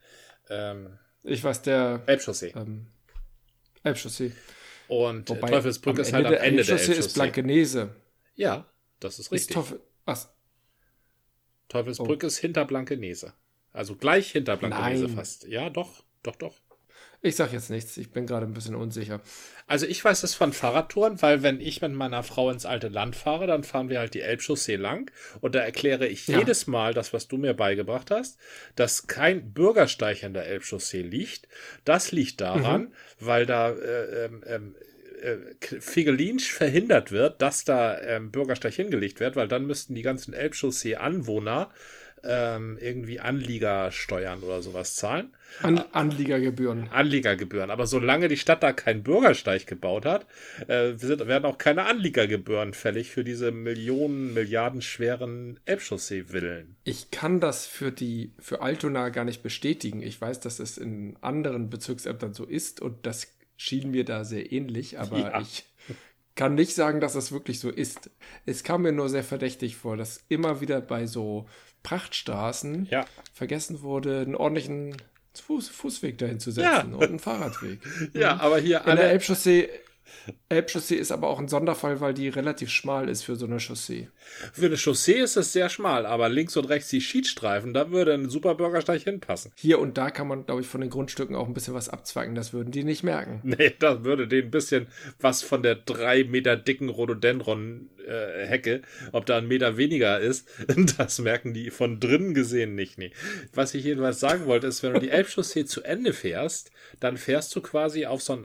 Ähm, Ich weiß, der Elbchaussee. ähm, Elbchaussee. Und Wobei Teufelsbrück ist halt am der Ende der Elbchaussee ist Blankenese. ja, das ist Ist richtig. Teufel, ach, Teufelsbrück ist hinter Blankenese. Also gleich hinter Blankenese Nein. fast. Ja, doch, doch, doch. Ich sag jetzt nichts, ich bin gerade ein bisschen unsicher. Also ich weiß das von Fahrradtouren, weil wenn ich mit meiner Frau ins alte Land fahre, dann fahren wir halt die Elbchaussee lang und da erkläre ich Ja. jedes Mal das, was du mir beigebracht hast, dass kein Bürgersteig an der Elbchaussee liegt. Das liegt daran, Mhm. weil da äh, ähm, ähm, äh, Figelinsch verhindert wird, dass da ähm, Bürgersteig hingelegt wird, weil dann müssten die ganzen Elbchaussee-Anwohner ähm, irgendwie Anliegersteuern oder sowas zahlen. An Anliegergebühren. Anliegergebühren. Aber solange die Stadt da keinen Bürgersteig gebaut hat, äh, werden auch keine Anliegergebühren fällig für diese Millionen, Milliarden schweren Elbchaussee-Villen. Ich kann das für die, für Altona gar nicht bestätigen. Ich weiß, dass es in anderen Bezirksämtern so ist und das schien mir da sehr ähnlich, aber ja. ich kann nicht sagen, dass das wirklich so ist. Es kam mir nur sehr verdächtig vor, dass immer wieder bei so Prachtstraßen ja. vergessen wurde, einen ordentlichen Fuß, Fußweg dahin zu setzen ja. und einen Fahrradweg. ja, aber hier an der Elbchaussee Elbchaussee ist aber auch ein Sonderfall, weil die relativ schmal ist für so eine Chaussee. Für eine Chaussee ist es sehr schmal, aber links und rechts die Schiedstreifen, da würde ein super Bürgersteig hinpassen. Hier und da kann man, glaube ich, von den Grundstücken auch ein bisschen was abzweigen. Das würden die nicht merken. Nee, das würde denen ein bisschen was von der drei Meter dicken Rhododendron-Hecke, äh, ob da ein Meter weniger ist, das merken die von drinnen gesehen nicht. Nee. Was ich jedenfalls sagen wollte, ist, wenn du die Elbchaussee zu Ende fährst, dann fährst du quasi auf so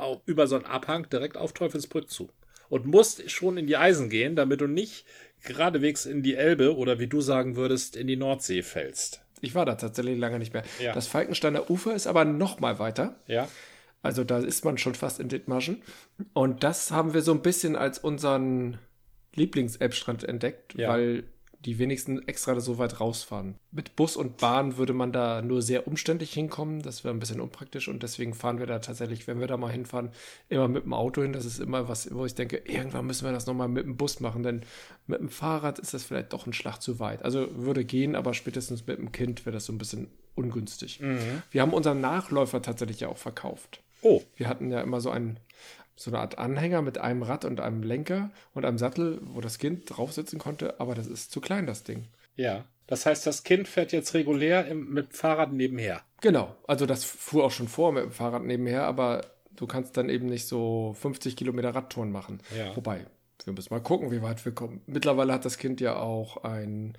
ein über so einen Abhang direkt auf Teufelsbrück zu. Und musst schon in die Eisen gehen, damit du nicht geradewegs in die Elbe oder wie du sagen würdest, in die Nordsee fällst. Ich war da tatsächlich lange nicht mehr. Ja. Das Falkensteiner Ufer ist aber noch mal weiter. Ja. Also da ist man schon fast in Dithmarschen. Und das haben wir so ein bisschen als unseren Lieblings-Elbstrand entdeckt, ja. weil die wenigsten extra so weit rausfahren. Mit Bus und Bahn würde man da nur sehr umständlich hinkommen. Das wäre ein bisschen unpraktisch und deswegen fahren wir da tatsächlich, wenn wir da mal hinfahren, immer mit dem Auto hin. Das ist immer was, wo ich denke, irgendwann müssen wir das nochmal mit dem Bus machen, denn mit dem Fahrrad ist das vielleicht doch ein Schlag zu weit. Also würde gehen, aber spätestens mit dem Kind wäre das so ein bisschen ungünstig. Mhm. Wir haben unseren Nachläufer tatsächlich ja auch verkauft. Oh. Wir hatten ja immer so einen so eine Art Anhänger mit einem Rad und einem Lenker und einem Sattel, wo das Kind drauf sitzen konnte, aber das ist zu klein, das Ding. Ja. Das heißt, das Kind fährt jetzt regulär im, mit dem Fahrrad nebenher. Genau. Also das fuhr auch schon vor mit dem Fahrrad nebenher, aber du kannst dann eben nicht so 50 Kilometer Radtouren machen. Ja. Wobei, wir müssen mal gucken, wie weit wir kommen. Mittlerweile hat das Kind ja auch ein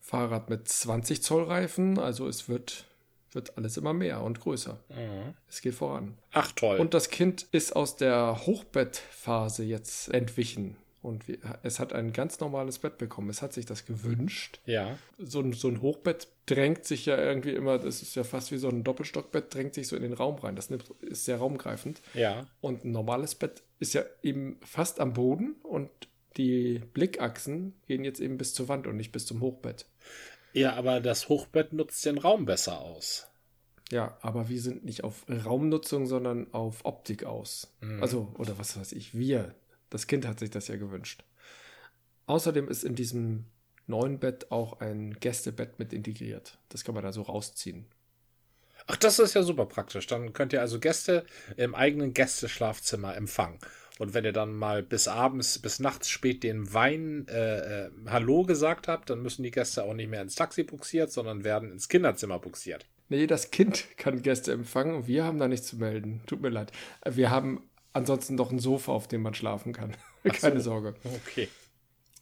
Fahrrad mit 20 Zoll Reifen, also es wird wird alles immer mehr und größer. Mhm. Es geht voran. Ach toll. Und das Kind ist aus der Hochbettphase jetzt entwichen. Und es hat ein ganz normales Bett bekommen. Es hat sich das gewünscht. Ja. So ein, so ein Hochbett drängt sich ja irgendwie immer, das ist ja fast wie so ein Doppelstockbett, drängt sich so in den Raum rein. Das ist sehr raumgreifend. Ja. Und ein normales Bett ist ja eben fast am Boden und die Blickachsen gehen jetzt eben bis zur Wand und nicht bis zum Hochbett. Ja, aber das Hochbett nutzt den Raum besser aus. Ja, aber wir sind nicht auf Raumnutzung, sondern auf Optik aus. Mhm. Also, oder was weiß ich, wir. Das Kind hat sich das ja gewünscht. Außerdem ist in diesem neuen Bett auch ein Gästebett mit integriert. Das kann man da so rausziehen. Ach, das ist ja super praktisch. Dann könnt ihr also Gäste im eigenen Gästeschlafzimmer empfangen. Und wenn ihr dann mal bis abends, bis nachts spät den Wein äh, äh, Hallo gesagt habt, dann müssen die Gäste auch nicht mehr ins Taxi buxiert, sondern werden ins Kinderzimmer buxiert. Nee, das Kind kann Gäste empfangen und wir haben da nichts zu melden. Tut mir leid. Wir haben ansonsten doch ein Sofa, auf dem man schlafen kann. Keine so. Sorge. Okay.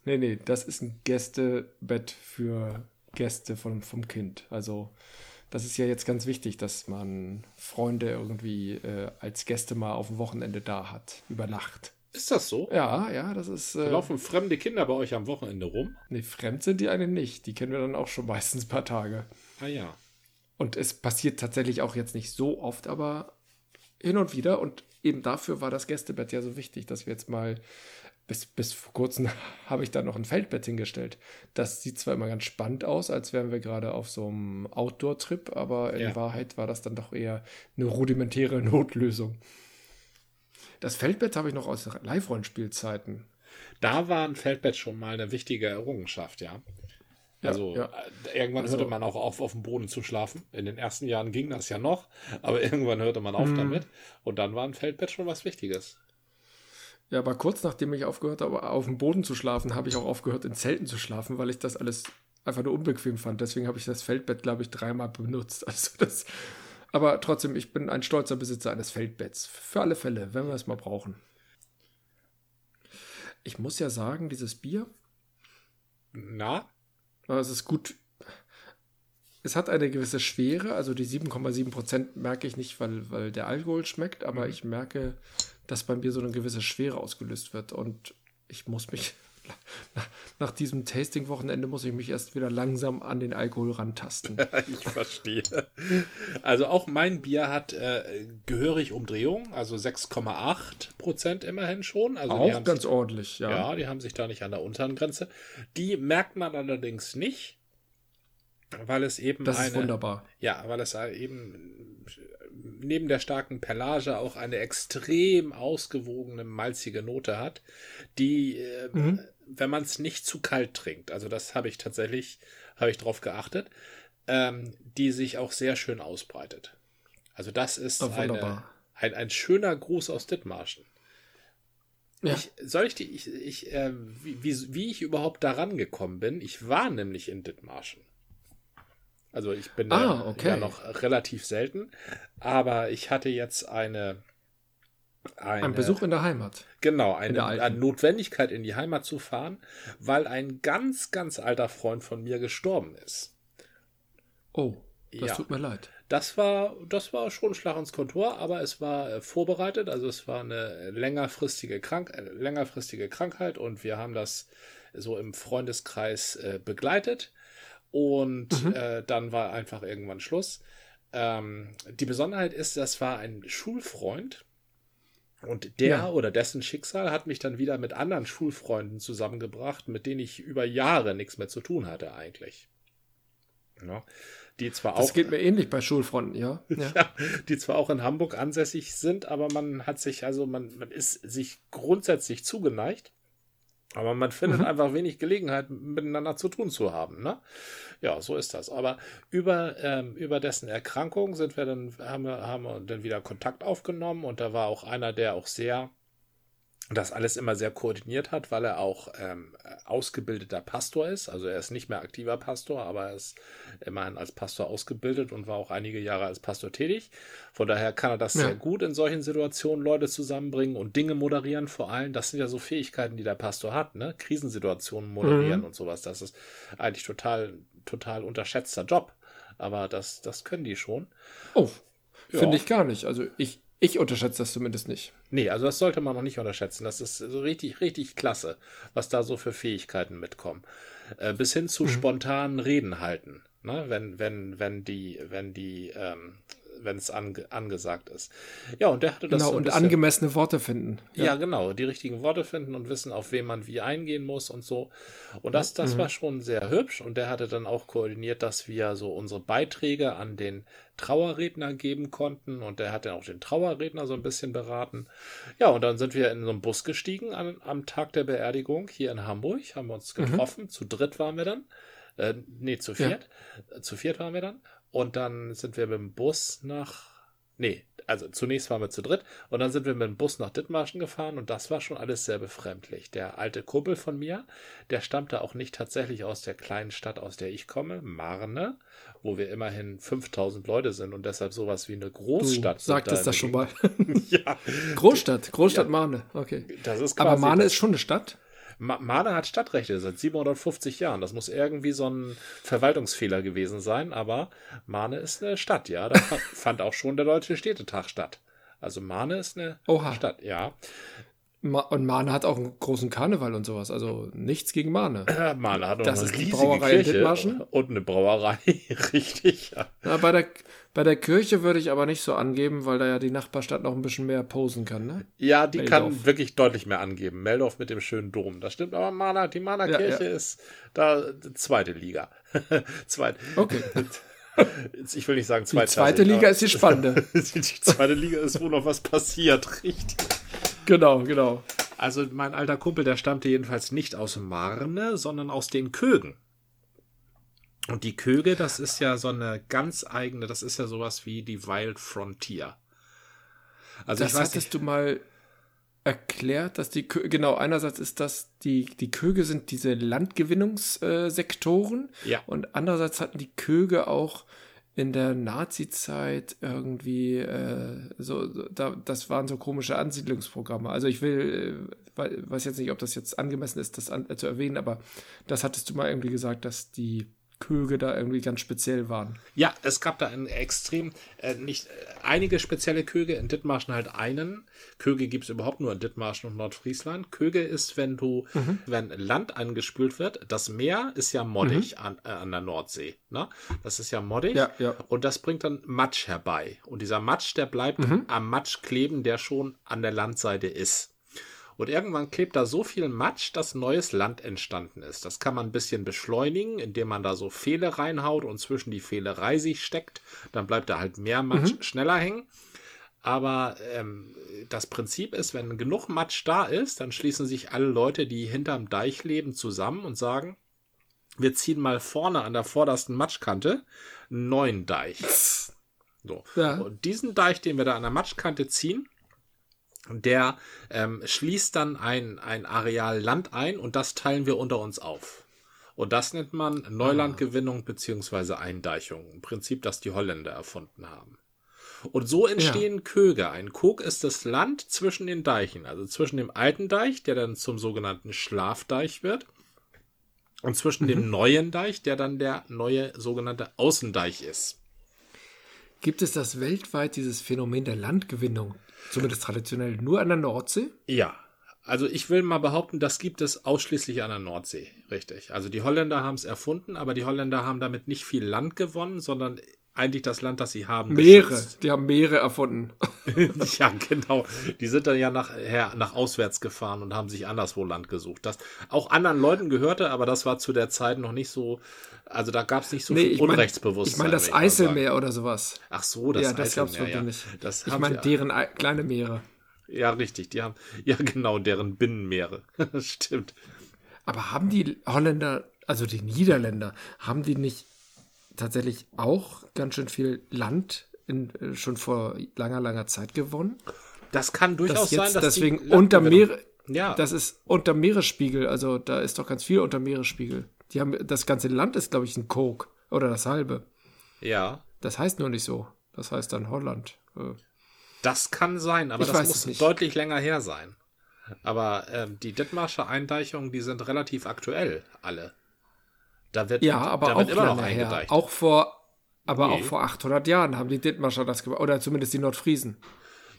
Nee, nee, das ist ein Gästebett für Gäste vom, vom Kind. Also das ist ja jetzt ganz wichtig, dass man Freunde irgendwie äh, als Gäste mal auf dem Wochenende da hat, über Nacht. Ist das so? Ja, ja, das ist. Äh, Laufen fremde Kinder bei euch am Wochenende rum? Nee, fremd sind die einen nicht. Die kennen wir dann auch schon meistens ein paar Tage. Ah ja. Und es passiert tatsächlich auch jetzt nicht so oft, aber hin und wieder. Und eben dafür war das Gästebett ja so wichtig, dass wir jetzt mal bis, bis vor kurzem habe ich da noch ein Feldbett hingestellt. Das sieht zwar immer ganz spannend aus, als wären wir gerade auf so einem Outdoor-Trip, aber in Ja. Wahrheit war das dann doch eher eine rudimentäre Notlösung. Das Feldbett habe ich noch aus Live-Rollenspielzeiten. Da war ein Feldbett schon mal eine wichtige Errungenschaft, ja. Ja, Also ja. äh, irgendwann Also- hörte man auch auf, auf dem Boden zu schlafen. In den ersten Jahren ging das ja noch, aber irgendwann hörte man auf Mhm. damit. Und dann war ein Feldbett schon was Wichtiges. Ja, aber kurz nachdem ich aufgehört habe, auf dem Boden zu schlafen, habe ich auch aufgehört, in Zelten zu schlafen, weil ich das alles einfach nur unbequem fand. Deswegen habe ich das Feldbett, glaube ich, dreimal benutzt. Also das, aber trotzdem, ich bin ein stolzer Besitzer eines Feldbetts. Für alle Fälle, wenn wir es mal brauchen. Ich muss ja sagen, dieses Bier, Na, es ist gut. es hat eine gewisse Schwere, also die 7,7 Prozent merke ich nicht, weil, weil der Alkohol schmeckt, aber mhm. ich merke, dass bei mir so eine gewisse Schwere ausgelöst wird und ich muss mich nach diesem Tasting-Wochenende muss ich mich erst wieder langsam an den Alkohol rantasten. ich verstehe. Also auch mein Bier hat äh, gehörig Umdrehung, also 6,8 Prozent immerhin schon. Also auch ganz sich, ordentlich, ja. Ja, die haben sich da nicht an der unteren Grenze. Die merkt man allerdings nicht, weil es eben das eine, ist wunderbar. Ja, weil es eben neben der starken Perlage auch eine extrem ausgewogene malzige Note hat, die äh, mhm wenn man es nicht zu kalt trinkt, also das habe ich tatsächlich, habe ich drauf geachtet, ähm, die sich auch sehr schön ausbreitet. Also das ist oh, eine, ein, ein schöner Gruß aus Dithmarschen. Ja. Ich, soll ich die, ich, ich, äh, wie, wie, wie ich überhaupt daran gekommen bin, ich war nämlich in Dithmarschen. Also ich bin ah, okay. ja noch relativ selten, aber ich hatte jetzt eine eine, ein Besuch in der Heimat. Genau, eine, eine, Notwendigkeit in die Heimat zu fahren, weil ein ganz, ganz alter Freund von mir gestorben ist. Oh, das ja. tut mir leid. Das war, das war schon Schlag ins Kontor, aber es war äh, vorbereitet, also es war eine längerfristige, Krank äh, längerfristige Krankheit und wir haben das so im Freundeskreis äh, begleitet und mhm. äh, dann war einfach irgendwann Schluss. Ähm, die Besonderheit ist, das war ein Schulfreund und der ja. oder dessen Schicksal hat mich dann wieder mit anderen Schulfreunden zusammengebracht, mit denen ich über Jahre nichts mehr zu tun hatte eigentlich. Ja, die zwar das auch. geht mir ähnlich bei Schulfronten, ja. ja. ja. Die zwar auch in Hamburg ansässig sind, aber man hat sich, also man, man ist sich grundsätzlich zugeneigt. Aber man findet mhm. einfach wenig Gelegenheit, miteinander zu tun zu haben. Ne? Ja, so ist das. Aber über, ähm, über dessen Erkrankung sind wir dann, haben wir, haben wir dann wieder Kontakt aufgenommen und da war auch einer, der auch sehr das alles immer sehr koordiniert hat, weil er auch ähm, ausgebildeter Pastor ist. Also er ist nicht mehr aktiver Pastor, aber er ist immerhin als Pastor ausgebildet und war auch einige Jahre als Pastor tätig. Von daher kann er das ja. sehr gut in solchen Situationen Leute zusammenbringen und Dinge moderieren vor allem. Das sind ja so Fähigkeiten, die der Pastor hat, ne? Krisensituationen moderieren mhm. und sowas. Das ist eigentlich total, total unterschätzter Job. Aber das, das können die schon. Oh, ja. finde ich gar nicht. Also ich, ich unterschätze das zumindest nicht. Nee, also das sollte man noch nicht unterschätzen. Das ist so richtig, richtig klasse, was da so für Fähigkeiten mitkommen. Äh, bis hin zu mhm. spontanen Reden halten. Ne? Wenn, wenn, wenn die, wenn die ähm, wenn es ange angesagt ist. Ja, und der hatte das. Genau, so und bisschen, angemessene Worte finden. Ja. ja. genau, die richtigen Worte finden und wissen, auf wen man wie eingehen muss und so. Und das, das mhm. war schon sehr hübsch. Und der hatte dann auch koordiniert, dass wir so unsere Beiträge an den Trauerredner geben konnten. Und der hat dann auch den Trauerredner so ein bisschen beraten. Ja, und dann sind wir in so einen Bus gestiegen an, am Tag der Beerdigung hier in Hamburg, haben wir uns mhm. getroffen. Mhm. Zu dritt waren wir dann. Äh, nee, zu viert. Ja. Zu viert waren wir dann. Und dann sind wir mit dem Bus nach. Nee, also zunächst waren wir zu dritt und dann sind wir mit dem Bus nach Dithmarschen gefahren und das war schon alles sehr befremdlich. Der alte Kumpel von mir, der stammte auch nicht tatsächlich aus der kleinen Stadt, aus der ich komme, Marne, wo wir immerhin 5000 Leute sind und deshalb sowas wie eine Großstadt. Du sagtest da das schon mal. ja. Großstadt, Großstadt ja. Marne, okay. Das ist Aber Marne ist schon eine Stadt? Marne hat Stadtrechte seit 750 Jahren. Das muss irgendwie so ein Verwaltungsfehler gewesen sein, aber Marne ist eine Stadt, ja. Da fand auch schon der Deutsche Städtetag statt. Also Marne ist eine Oha. Stadt, ja. Und Marne hat auch einen großen Karneval und sowas. Also nichts gegen Marne. Äh, Marne hat auch das eine ist die Brauerei Kirche in und eine Brauerei, richtig. Ja. Na, bei, der, bei der Kirche würde ich aber nicht so angeben, weil da ja die Nachbarstadt noch ein bisschen mehr posen kann, ne? Ja, die Meldorf. kann wirklich deutlich mehr angeben. Meldorf mit dem schönen Dom. Das stimmt, aber Marne, die Marner ja, Kirche ja. ist da zweite Liga. zweite. Okay. Ich will nicht sagen zweite. Die zweite Liga ist die spannende. die zweite Liga ist, wo noch was passiert, richtig. Genau, genau. Also mein alter Kumpel, der stammte jedenfalls nicht aus Marne, sondern aus den Kögen. Und die Köge, das ist ja so eine ganz eigene, das ist ja sowas wie die Wild Frontier. Also das ich weiß hattest nicht, du mal erklärt, dass die Köge, genau, einerseits ist das, die, die Köge sind diese Landgewinnungssektoren. Ja. Und andererseits hatten die Köge auch in der Nazi-Zeit irgendwie äh, so, da, das waren so komische Ansiedlungsprogramme. Also ich will, äh, weiß jetzt nicht, ob das jetzt angemessen ist, das an, äh, zu erwähnen, aber das hattest du mal irgendwie gesagt, dass die Köge da irgendwie ganz speziell waren. Ja, es gab da ein extrem, äh, nicht äh, einige spezielle Köge, in Dithmarschen halt einen. Köge gibt es überhaupt nur in Dithmarschen und Nordfriesland. Köge ist, wenn du, mhm. wenn Land angespült wird, das Meer ist ja moddig mhm. an, äh, an der Nordsee. Ne? Das ist ja moddig ja, ja. und das bringt dann Matsch herbei. Und dieser Matsch, der bleibt mhm. am Matsch kleben, der schon an der Landseite ist. Und irgendwann klebt da so viel Matsch, dass neues Land entstanden ist. Das kann man ein bisschen beschleunigen, indem man da so Pfähle reinhaut und zwischen die Pfähle reisig steckt. Dann bleibt da halt mehr Matsch mhm. schneller hängen. Aber ähm, das Prinzip ist, wenn genug Matsch da ist, dann schließen sich alle Leute, die hinterm Deich leben, zusammen und sagen, wir ziehen mal vorne an der vordersten Matschkante einen neuen Deich. So. Ja. Und diesen Deich, den wir da an der Matschkante ziehen, der ähm, schließt dann ein, ein Areal Land ein und das teilen wir unter uns auf. Und das nennt man Neulandgewinnung bzw. Eindeichung. Im Prinzip, das die Holländer erfunden haben. Und so entstehen ja. Köge. Ein Kog ist das Land zwischen den Deichen, also zwischen dem alten Deich, der dann zum sogenannten Schlafdeich wird, und zwischen mhm. dem neuen Deich, der dann der neue sogenannte Außendeich ist. Gibt es das weltweit, dieses Phänomen der Landgewinnung? Zumindest traditionell nur an der Nordsee? Ja. Also ich will mal behaupten, das gibt es ausschließlich an der Nordsee, richtig. Also die Holländer haben es erfunden, aber die Holländer haben damit nicht viel Land gewonnen, sondern eigentlich das Land, das sie haben. Meere, geschützt. die haben Meere erfunden. ja, genau. Die sind dann ja nachher nach auswärts gefahren und haben sich anderswo Land gesucht. Das auch anderen Leuten gehörte, aber das war zu der Zeit noch nicht so. Also da gab es nicht so nee, viel Unrechtsbewusstsein. Ich meine das Eiselmeer oder sowas. Ach so, das ja, das Eiselmeer. Gab's ja. nicht. Das ich meine deren kleine Meere. Ja, richtig. Die haben ja genau deren Binnenmeere. Stimmt. Aber haben die Holländer, also die Niederländer, haben die nicht tatsächlich auch ganz schön viel Land in, äh, schon vor langer, langer Zeit gewonnen. Das kann durchaus das sein, dass deswegen unter Meere, ja. das ist unter Meeresspiegel, also da ist doch ganz viel unter Meeresspiegel. Die haben, das ganze Land ist, glaube ich, ein Coke oder das halbe. Ja. Das heißt nur nicht so. Das heißt dann Holland. Äh. Das kann sein, aber ich das muss deutlich länger her sein. Aber ähm, die Dithmarscher Eindeichungen, die sind relativ aktuell, alle. Da wird, ja, aber auch immer noch her. Auch vor, aber nee. auch vor 800 Jahren haben die Dithmarscher das gemacht. Oder zumindest die Nordfriesen.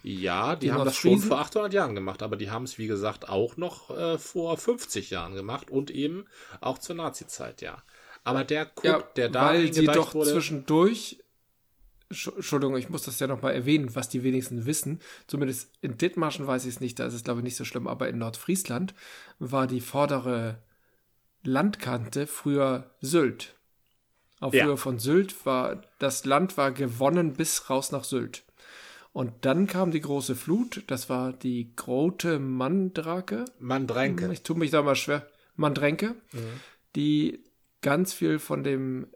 Ja, die, die haben das schon vor 800 Jahren gemacht, aber die haben es, wie gesagt, auch noch äh, vor 50 Jahren gemacht und eben auch zur Nazi-Zeit, ja. Aber der Kuck, ja, der da weil sie doch wurde, zwischendurch Entschuldigung, ich muss das ja noch mal erwähnen, was die wenigsten wissen. Zumindest in Dithmarschen weiß ich es nicht, da ist es glaube ich nicht so schlimm, aber in Nordfriesland war die vordere Landkante früher Sylt. Auf ja. Höhe von Sylt war das Land war gewonnen bis raus nach Sylt. Und dann kam die große Flut, das war die Grote Mandrake. Mandränke. Ich tue mich da mal schwer. Mandränke, mhm. die ganz viel von dem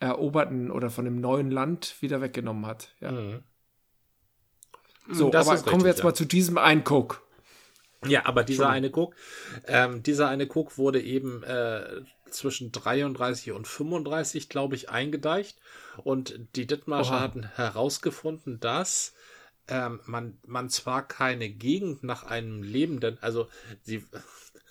eroberten oder von dem neuen Land wieder weggenommen hat. Ja. Mhm. So, das aber kommen richtig, wir jetzt ja. mal zu diesem Einguck. Ja, aber dieser eine Cook, ähm, dieser eine Cook wurde eben äh, zwischen 33 und 35, glaube ich, eingedeicht. Und die Dittmarscher hatten herausgefunden, dass ähm, man, man zwar keine Gegend nach einem lebenden, also sie,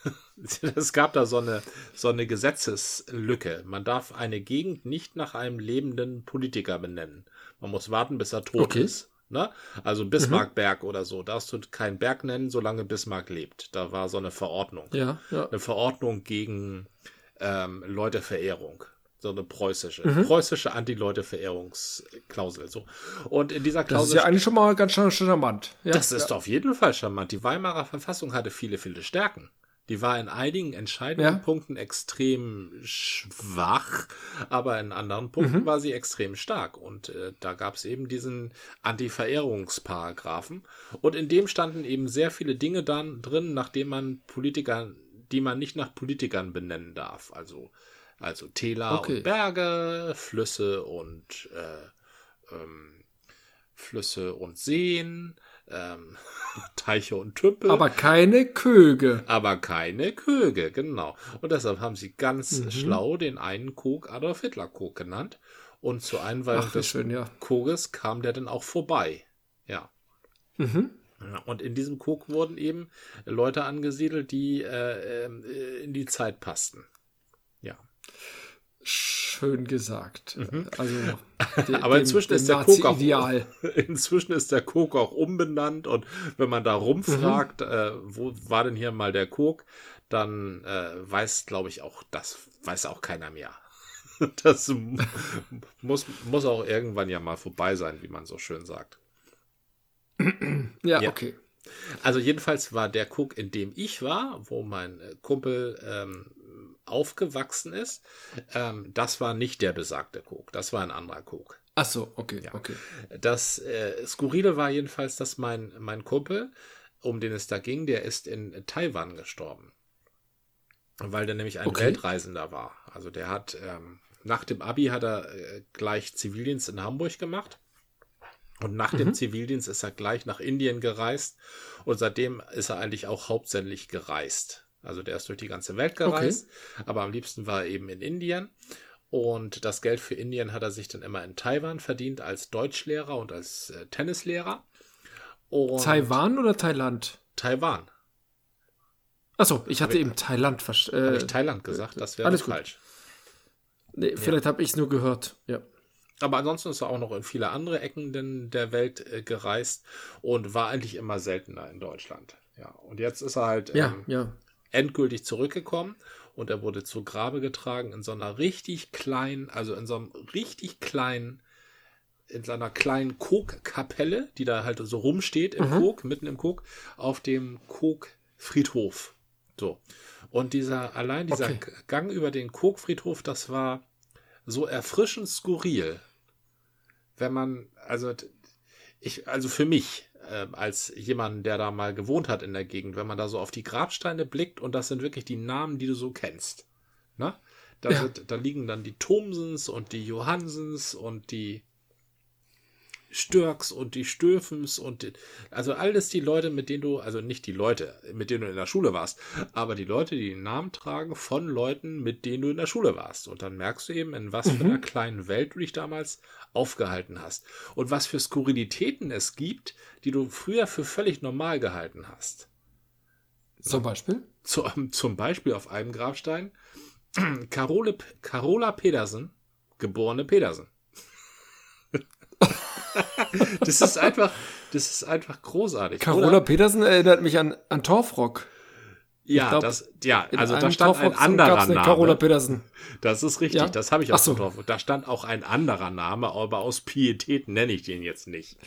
es gab da so eine, so eine Gesetzeslücke. Man darf eine Gegend nicht nach einem lebenden Politiker benennen. Man muss warten, bis er tot okay. ist. Ne? Also Bismarckberg mhm. oder so, darfst du keinen Berg nennen, solange Bismarck lebt. Da war so eine Verordnung. Ja, ja. Eine Verordnung gegen ähm, Leuteverehrung. So eine preußische, mhm. preußische Anti-Leute-Verehrungsklausel. So. Und in dieser Klausel. Das ist ja eigentlich schon mal ganz charmant. Ja, das ist ja. auf jeden Fall charmant. Die Weimarer Verfassung hatte viele, viele Stärken. Die war in einigen entscheidenden ja. Punkten extrem schwach, aber in anderen Punkten mhm. war sie extrem stark. Und äh, da gab es eben diesen Anti-Verehrungsparagraphen. Und in dem standen eben sehr viele Dinge dann drin, nachdem man Politiker, die man nicht nach Politikern benennen darf. Also, also Täler okay. und Berge, Flüsse und äh, ähm, Flüsse und Seen ähm, Teiche und Tümpel. Aber keine Köge. Aber keine Köge, genau. Und deshalb haben sie ganz mhm. schlau den einen Kog Adolf Hitler Kog genannt. Und zur Einweihung des schön, ja. Koges kam der dann auch vorbei. Ja. Mhm. Und in diesem Kog wurden eben Leute angesiedelt, die äh, äh, in die Zeit passten. Ja. Schön gesagt. Mhm. Also, de, aber inzwischen dem, ist der Coke auch inzwischen ist der Coke auch umbenannt und wenn man da rumfragt, mhm. äh, wo war denn hier mal der Coke, dann äh, weiß, glaube ich, auch das weiß auch keiner mehr. Das muss, muss auch irgendwann ja mal vorbei sein, wie man so schön sagt. ja, ja. okay. Also jedenfalls war der Cook, in dem ich war, wo mein äh, Kumpel ähm, aufgewachsen ist, ähm, das war nicht der besagte Cook, das war ein anderer Cook. Ach so, okay, ja. okay. Das äh, Skurrile war jedenfalls, dass mein, mein Kumpel, um den es da ging, der ist in Taiwan gestorben. Weil der nämlich ein okay. Weltreisender war. Also der hat, ähm, nach dem Abi hat er äh, gleich Zivildienst in Hamburg gemacht und nach mhm. dem Zivildienst ist er gleich nach Indien gereist und seitdem ist er eigentlich auch hauptsächlich gereist. Also der ist durch die ganze Welt gereist, okay. aber am liebsten war er eben in Indien. Und das Geld für Indien hat er sich dann immer in Taiwan verdient als Deutschlehrer und als äh, Tennislehrer. Und Taiwan oder Thailand? Taiwan. Achso, ich hatte eben Thailand verstanden. Äh, habe ich Thailand gesagt? Das wäre falsch. Nee, vielleicht ja. habe ich es nur gehört. Ja. Aber ansonsten ist er auch noch in viele andere Ecken der Welt äh, gereist und war eigentlich immer seltener in Deutschland. Ja, und jetzt ist er halt ja, ähm, ja. Endgültig zurückgekommen und er wurde zu Grabe getragen in so einer richtig kleinen, also in so einem richtig kleinen, in seiner kleinen Kog-Kapelle, die da halt so rumsteht im mhm. Kog, mitten im Kog, auf dem Kog-Friedhof. So. Und dieser, allein dieser okay. Gang über den Kog-Friedhof, das war so erfrischend skurril, wenn man, also ich, also für mich, äh, als jemand, der da mal gewohnt hat in der Gegend, wenn man da so auf die Grabsteine blickt und das sind wirklich die Namen, die du so kennst. Ne? Da, ja. wird, da liegen dann die Thomsens und die Johansens und die Störks und die Stöfens und die, also alles die Leute, mit denen du, also nicht die Leute, mit denen du in der Schule warst, aber die Leute, die den Namen tragen von Leuten, mit denen du in der Schule warst. Und dann merkst du eben, in was mhm. für einer kleinen Welt du dich damals aufgehalten hast. Und was für Skurrilitäten es gibt, die du früher für völlig normal gehalten hast. Zum Beispiel? Zu, zum Beispiel auf einem Grabstein Carole, Carola Pedersen, geborene Pedersen. Das ist einfach, das ist einfach großartig. Carola oder? Petersen erinnert mich an, an Torfrock. Ja, glaub, das, ja, also da stand ein anderer Name. Carola Petersen. Das ist richtig, ja? das habe ich auch so. drauf. Da stand auch ein anderer Name, aber aus Pietät nenne ich den jetzt nicht.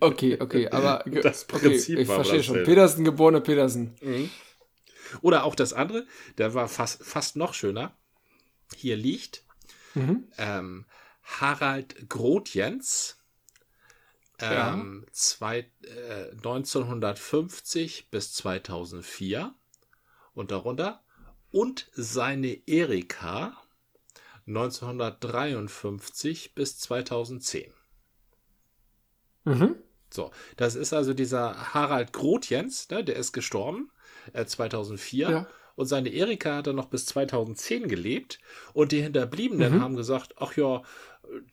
Okay, okay, aber das Prinzip okay, ich verstehe schon. Petersen, geborene Petersen. Mhm. Oder auch das andere, der war fast, fast noch schöner. Hier liegt mhm. ähm, Harald Grotjens ähm, zwei, äh, 1950 bis 2004 und darunter und seine Erika 1953 bis 2010. Mhm. So, das ist also dieser Harald Grotjens, ne, der ist gestorben äh, 2004. Ja. Und seine Erika hat er noch bis 2010 gelebt. Und die Hinterbliebenen mhm. haben gesagt, ach ja,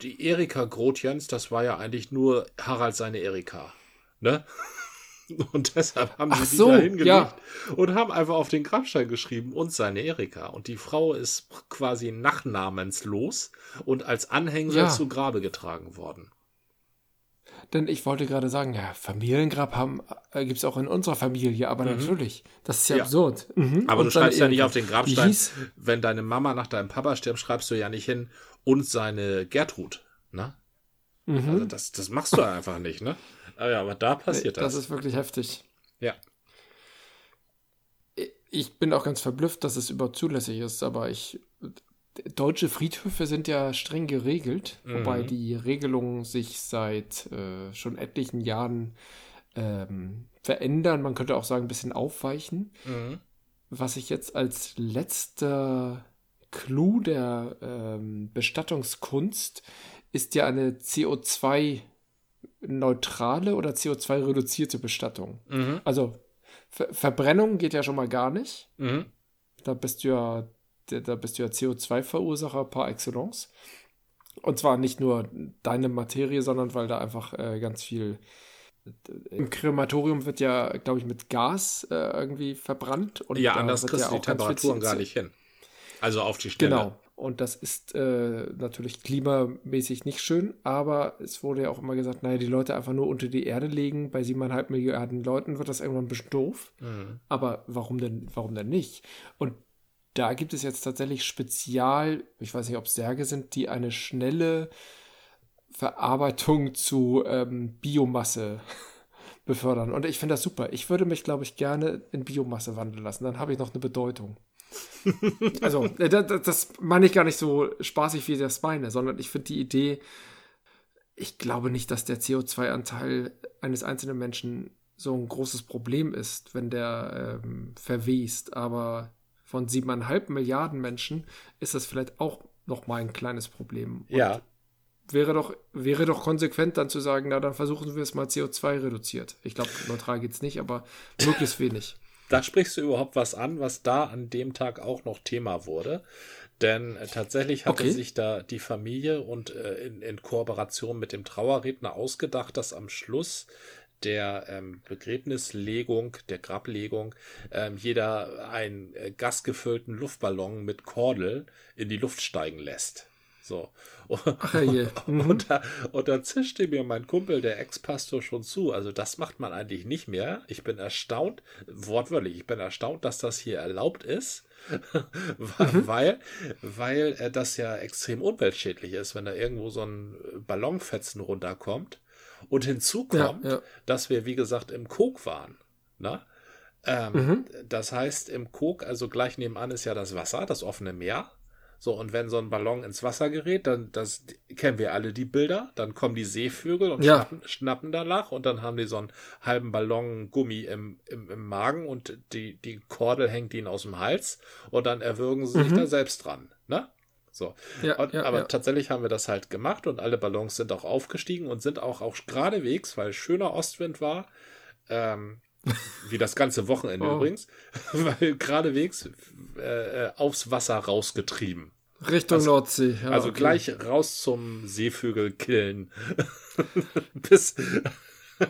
die Erika Grotjens, das war ja eigentlich nur Harald seine Erika. Ne? Und deshalb haben sie so, die da hingelegt ja. und haben einfach auf den Grabstein geschrieben und seine Erika. Und die Frau ist quasi nachnamenslos und als Anhängsel ja. zu Grabe getragen worden. Denn ich wollte gerade sagen, ja, Familiengrab äh, gibt es auch in unserer Familie, aber mhm. natürlich, das ist ja, ja. absurd. Mhm. Aber und du schreibst ja nicht auf den Grabstein, wenn deine Mama nach deinem Papa stirbt, schreibst du ja nicht hin, und seine Gertrud. Ne? Mhm. Also das, das machst du einfach nicht, ne? Aber, ja, aber da passiert das. Das ist wirklich heftig. Ja. Ich bin auch ganz verblüfft, dass es überhaupt zulässig ist, aber ich. Deutsche Friedhöfe sind ja streng geregelt, mhm. wobei die Regelungen sich seit äh, schon etlichen Jahren ähm, verändern. Man könnte auch sagen, ein bisschen aufweichen. Mhm. Was ich jetzt als letzter Clou der ähm, Bestattungskunst ist ja eine CO2-neutrale oder CO2-reduzierte Bestattung. Mhm. Also Ver Verbrennung geht ja schon mal gar nicht. Mhm. Da bist du ja, da bist du ja CO2-Verursacher par excellence. Und zwar nicht nur deine Materie, sondern weil da einfach äh, ganz viel im Krematorium wird ja, glaube ich, mit Gas äh, irgendwie verbrannt. Und ja, anders kriegst du die Temperaturen gar nicht hin. Also auf die Stelle. Genau. Und das ist äh, natürlich klimamäßig nicht schön, aber es wurde ja auch immer gesagt, naja, die Leute einfach nur unter die Erde legen. Bei siebeneinhalb Milliarden Leuten wird das irgendwann ein bisschen doof. Mhm. Aber warum denn, warum denn nicht? Und da gibt es jetzt tatsächlich spezial, ich weiß nicht, ob es Särge sind, die eine schnelle Verarbeitung zu ähm, Biomasse befördern. Und ich finde das super. Ich würde mich, glaube ich, gerne in Biomasse wandeln lassen. Dann habe ich noch eine Bedeutung. Also, äh, das, das meine ich gar nicht so spaßig, wie das meine, sondern ich finde die Idee, ich glaube nicht, dass der CO2-Anteil eines einzelnen Menschen so ein großes Problem ist, wenn der ähm, verwest. Aber von siebeneinhalb Milliarden Menschen ist das vielleicht auch noch mal ein kleines Problem. Und ja. Wäre doch, wäre doch konsequent dann zu sagen, na dann versuchen wir es mal CO2 reduziert. Ich glaube, neutral geht es nicht, aber möglichst wenig. Da sprichst du überhaupt was an, was da an dem Tag auch noch Thema wurde. Denn äh, tatsächlich hatte okay. sich da die Familie und äh, in, in Kooperation mit dem Trauerredner ausgedacht, dass am Schluss der ähm, Begräbnislegung, der Grablegung, ähm, jeder einen äh, gasgefüllten Luftballon mit Kordel in die Luft steigen lässt. So. Je. Mhm. Und, da, und da zischte mir mein Kumpel, der Ex-Pastor, schon zu. Also das macht man eigentlich nicht mehr. Ich bin erstaunt, wortwörtlich, ich bin erstaunt, dass das hier erlaubt ist. mhm. weil, weil äh, das ja extrem umweltschädlich ist, wenn da irgendwo so ein Ballonfetzen runterkommt. Und hinzu kommt, ja, ja. dass wir, wie gesagt, im Kok waren. Na? Ähm, mhm. Das heißt, im Kok, also gleich nebenan ist ja das Wasser, das offene Meer. So, und wenn so ein Ballon ins Wasser gerät, dann das kennen wir alle die Bilder, dann kommen die Seevögel und ja. schnappen, schnappen danach und dann haben die so einen halben Ballon Gummi im, im, im Magen und die, die Kordel hängt ihnen aus dem Hals und dann erwürgen sie mhm. sich da selbst dran. Ne? So. Ja, und, ja, aber ja. tatsächlich haben wir das halt gemacht und alle Ballons sind auch aufgestiegen und sind auch, auch geradewegs, weil schöner Ostwind war, ähm, wie das ganze Wochenende oh. übrigens, weil geradewegs äh, äh, aufs Wasser rausgetrieben. Richtung also, Nordsee. Ja, also okay. gleich raus zum Seevögel killen. Bis.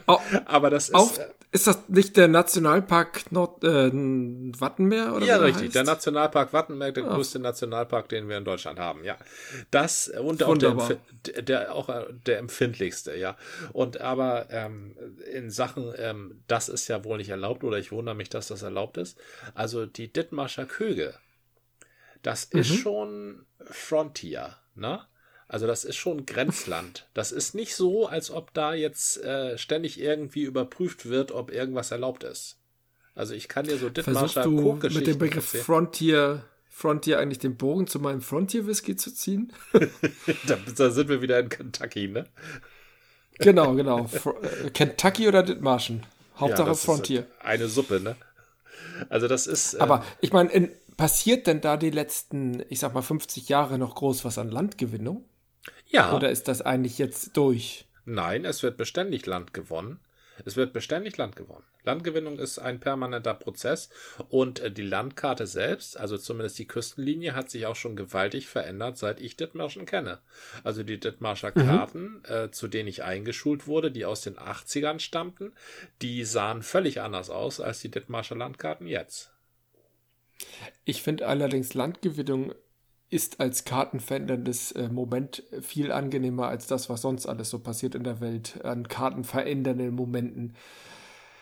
Oh, Aber das ist. Auf, ist das nicht der Nationalpark Nord, äh, Wattenmeer? Oder ja, richtig. Heißt? Der Nationalpark Wattenmeer, der Ach. größte Nationalpark, den wir in Deutschland haben, ja. Das und auch der, der, auch äh, der empfindlichste, ja. Und aber ähm, in Sachen, ähm, das ist ja wohl nicht erlaubt, oder ich wundere mich, dass das erlaubt ist. Also die Dithmarscher Köge, das mhm. ist schon Frontier, ne? Also das ist schon Grenzland. Das ist nicht so, als ob da jetzt äh, ständig irgendwie überprüft wird, ob irgendwas erlaubt ist. Also ich kann dir so Dithmarscher du mit dem Begriff erzählen. Frontier Frontier eigentlich den Bogen zu meinem Frontier Whisky zu ziehen? da, da, sind wir wieder in Kentucky, ne? Genau, genau. Äh, Kentucky oder Dithmarschen? Hauptsache ja, Frontier. Eine Suppe, ne? Also das ist. Ähm, Aber ich meine, passiert denn da die letzten, ich sag mal, 50 Jahre noch groß was an Landgewinnung? Ja. Oder ist das eigentlich jetzt durch? Nein, es wird beständig Land gewonnen. Es wird beständig Land gewonnen. Landgewinnung ist ein permanenter Prozess und äh, die Landkarte selbst, also zumindest die Küstenlinie, hat sich auch schon gewaltig verändert, seit ich Dithmarschen kenne. Also die Dithmarscher mhm. Karten, mhm. äh, zu denen ich eingeschult wurde, die aus den 80ern stammten, die sahen völlig anders aus als die Dithmarscher Landkarten jetzt. Ich finde allerdings Landgewinnung ist als kartenveränderndes äh, Moment viel angenehmer als das, was sonst alles so passiert in der Welt an kartenverändernden Momenten.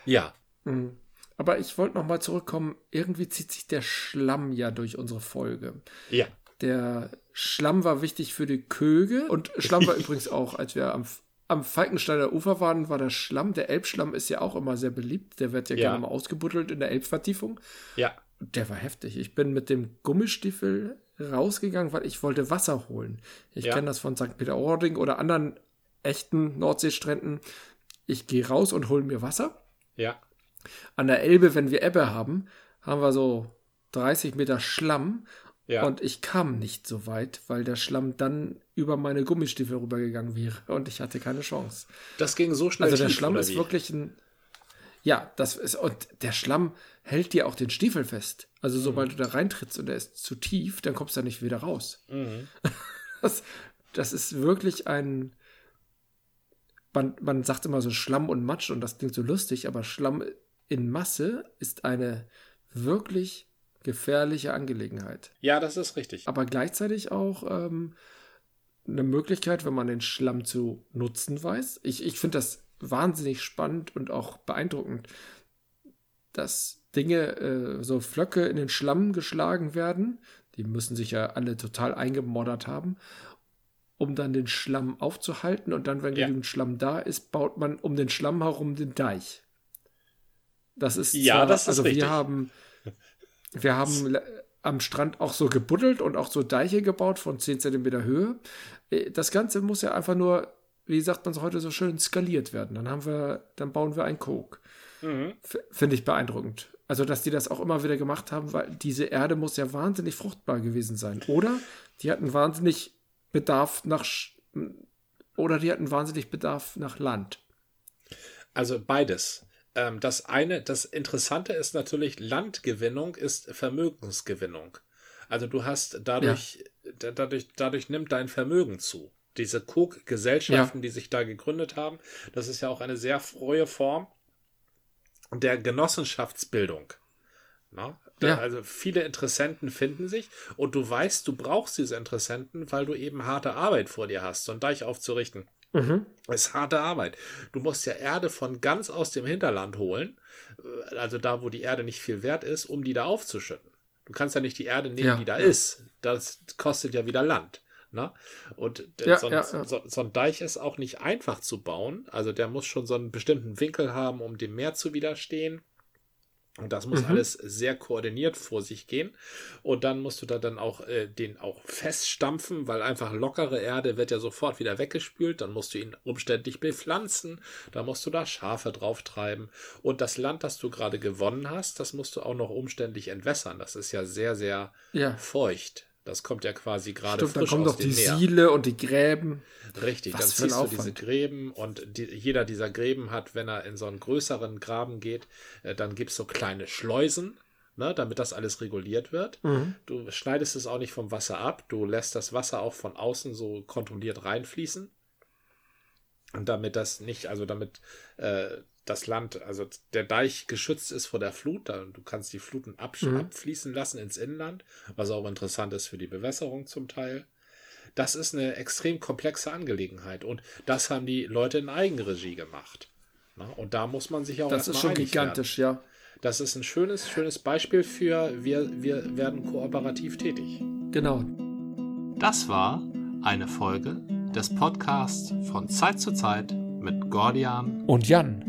Ja. Mhm. Aber ich wollte noch mal zurückkommen. Irgendwie zieht sich der Schlamm ja durch unsere Folge. Ja. Der Schlamm war wichtig für die Köge und Schlamm war übrigens auch, als wir am, am Falkensteiner Ufer waren, war der Schlamm. Der Elbschlamm ist ja auch immer sehr beliebt. Der wird ja, ja. gerne mal ausgebuddelt in der Elbvertiefung. Ja. Der war heftig. Ich bin mit dem Gummistiefel rausgegangen, weil ich wollte Wasser holen. Ich ja. kenne das von St. Peter-Ording oder anderen echten Nordseestränden. Ich gehe raus und hole mir Wasser. Ja. An der Elbe, wenn wir Ebbe haben, haben wir so 30 Meter Schlamm. Ja. Und ich kam nicht so weit, weil der Schlamm dann über meine Gummistiefel rübergegangen wäre und ich hatte keine Chance. Das ging so schnell. Also der Schlamm ist wirklich ein. Ja, das ist. Und der Schlamm hält dir auch den Stiefel fest. Also mhm. sobald du da reintrittst und er ist zu tief, dann kommst du da nicht wieder raus. Mhm. Das, das ist wirklich ein. Man, man sagt immer so Schlamm und Matsch und das klingt so lustig, aber Schlamm in Masse ist eine wirklich gefährliche Angelegenheit. Ja, das ist richtig. Aber gleichzeitig auch ähm, eine Möglichkeit, wenn man den Schlamm zu nutzen weiß. Ich, ich finde das wahnsinnig spannend und auch beeindruckend, dass Dinge, äh, so Flöcke in den Schlamm geschlagen werden. Die müssen sich ja alle total eingemoddert haben, um dann den Schlamm aufzuhalten. Und dann, wenn ja. genügend Schlamm da ist, baut man um den Schlamm herum den Deich. Das ist ja, zwar, das ist also richtig. wir haben, wir haben am Strand auch so gebuddelt und auch so Deiche gebaut von 10 cm Höhe. Äh, das Ganze muss ja einfach nur, wie sagt man es heute so schön, skaliert werden. Dann haben wir, dann bauen wir einen Kog. Mhm. Finde ich beeindruckend. Also, dass die das auch immer wieder gemacht haben, weil diese Erde muss ja wahnsinnig fruchtbar gewesen sein. Oder die hatten wahnsinnig Bedarf nach, oder die hatten wahnsinnig Bedarf nach Land. Also beides. Ähm, das eine, das Interessante ist natürlich, Landgewinnung ist Vermögensgewinnung. Also du hast dadurch, ja. dadurch, dadurch nimmt dein Vermögen zu. Diese Cook-Gesellschaften, ja. die sich da gegründet haben, das ist ja auch eine sehr frohe Form der Genossenschaftsbildung. Na? Ja. Also viele Interessenten finden sich und du weißt, du brauchst diese Interessenten, weil du eben harte Arbeit vor dir hast, so einen Deich aufzurichten. Mhm. Ist harte Arbeit. Du musst ja Erde von ganz aus dem Hinterland holen, äh, also da, wo die Erde nicht viel wert ist, um die da aufzuschütten. Du kannst ja nicht die Erde nehmen, ja, die da ist. Das kostet ja wieder Land. Ne? Und ja, so, ein, so, so, ein Deich ist auch nicht einfach zu bauen. Also der muss schon so einen bestimmten Winkel haben, um dem Meer zu widerstehen. Und das muss mhm. alles sehr koordiniert vor sich gehen. Und dann musst du da dann auch äh, den auch feststampfen, weil einfach lockere Erde wird ja sofort wieder weggespült. Dann musst du ihn umständlich bepflanzen. Da musst du da Schafe drauf treiben. Und das Land, das du gerade gewonnen hast, das musst du auch noch umständlich entwässern. Das ist ja sehr, sehr ja. feucht. Das kommt ja quasi gerade frisch dann kommen doch die Meer. Siele und die Gräben. Richtig, Was dann siehst du diese Gräben und die, jeder dieser Gräben hat, wenn er in so einen größeren Graben geht, äh, dann gibt es so kleine Schleusen, ne, damit das alles reguliert wird. Mhm. Du schneidest es auch nicht vom Wasser ab, du lässt das Wasser auch von außen so kontrolliert reinfließen. Und damit das nicht, also damit äh, das Land, also der Deich geschützt ist vor der Flut. Du kannst die Fluten absch mhm. abfließen lassen ins Inland, was auch interessant ist für die Bewässerung zum Teil. Das ist eine extrem komplexe Angelegenheit und das haben die Leute in Eigenregie gemacht. Na, und da muss man sich auch Das ist schon gigantisch, werden. ja. Das ist ein schönes, schönes Beispiel für wir, wir werden kooperativ tätig. Genau. Das war eine Folge des Podcasts von Zeit zu Zeit mit Gordian und Jan.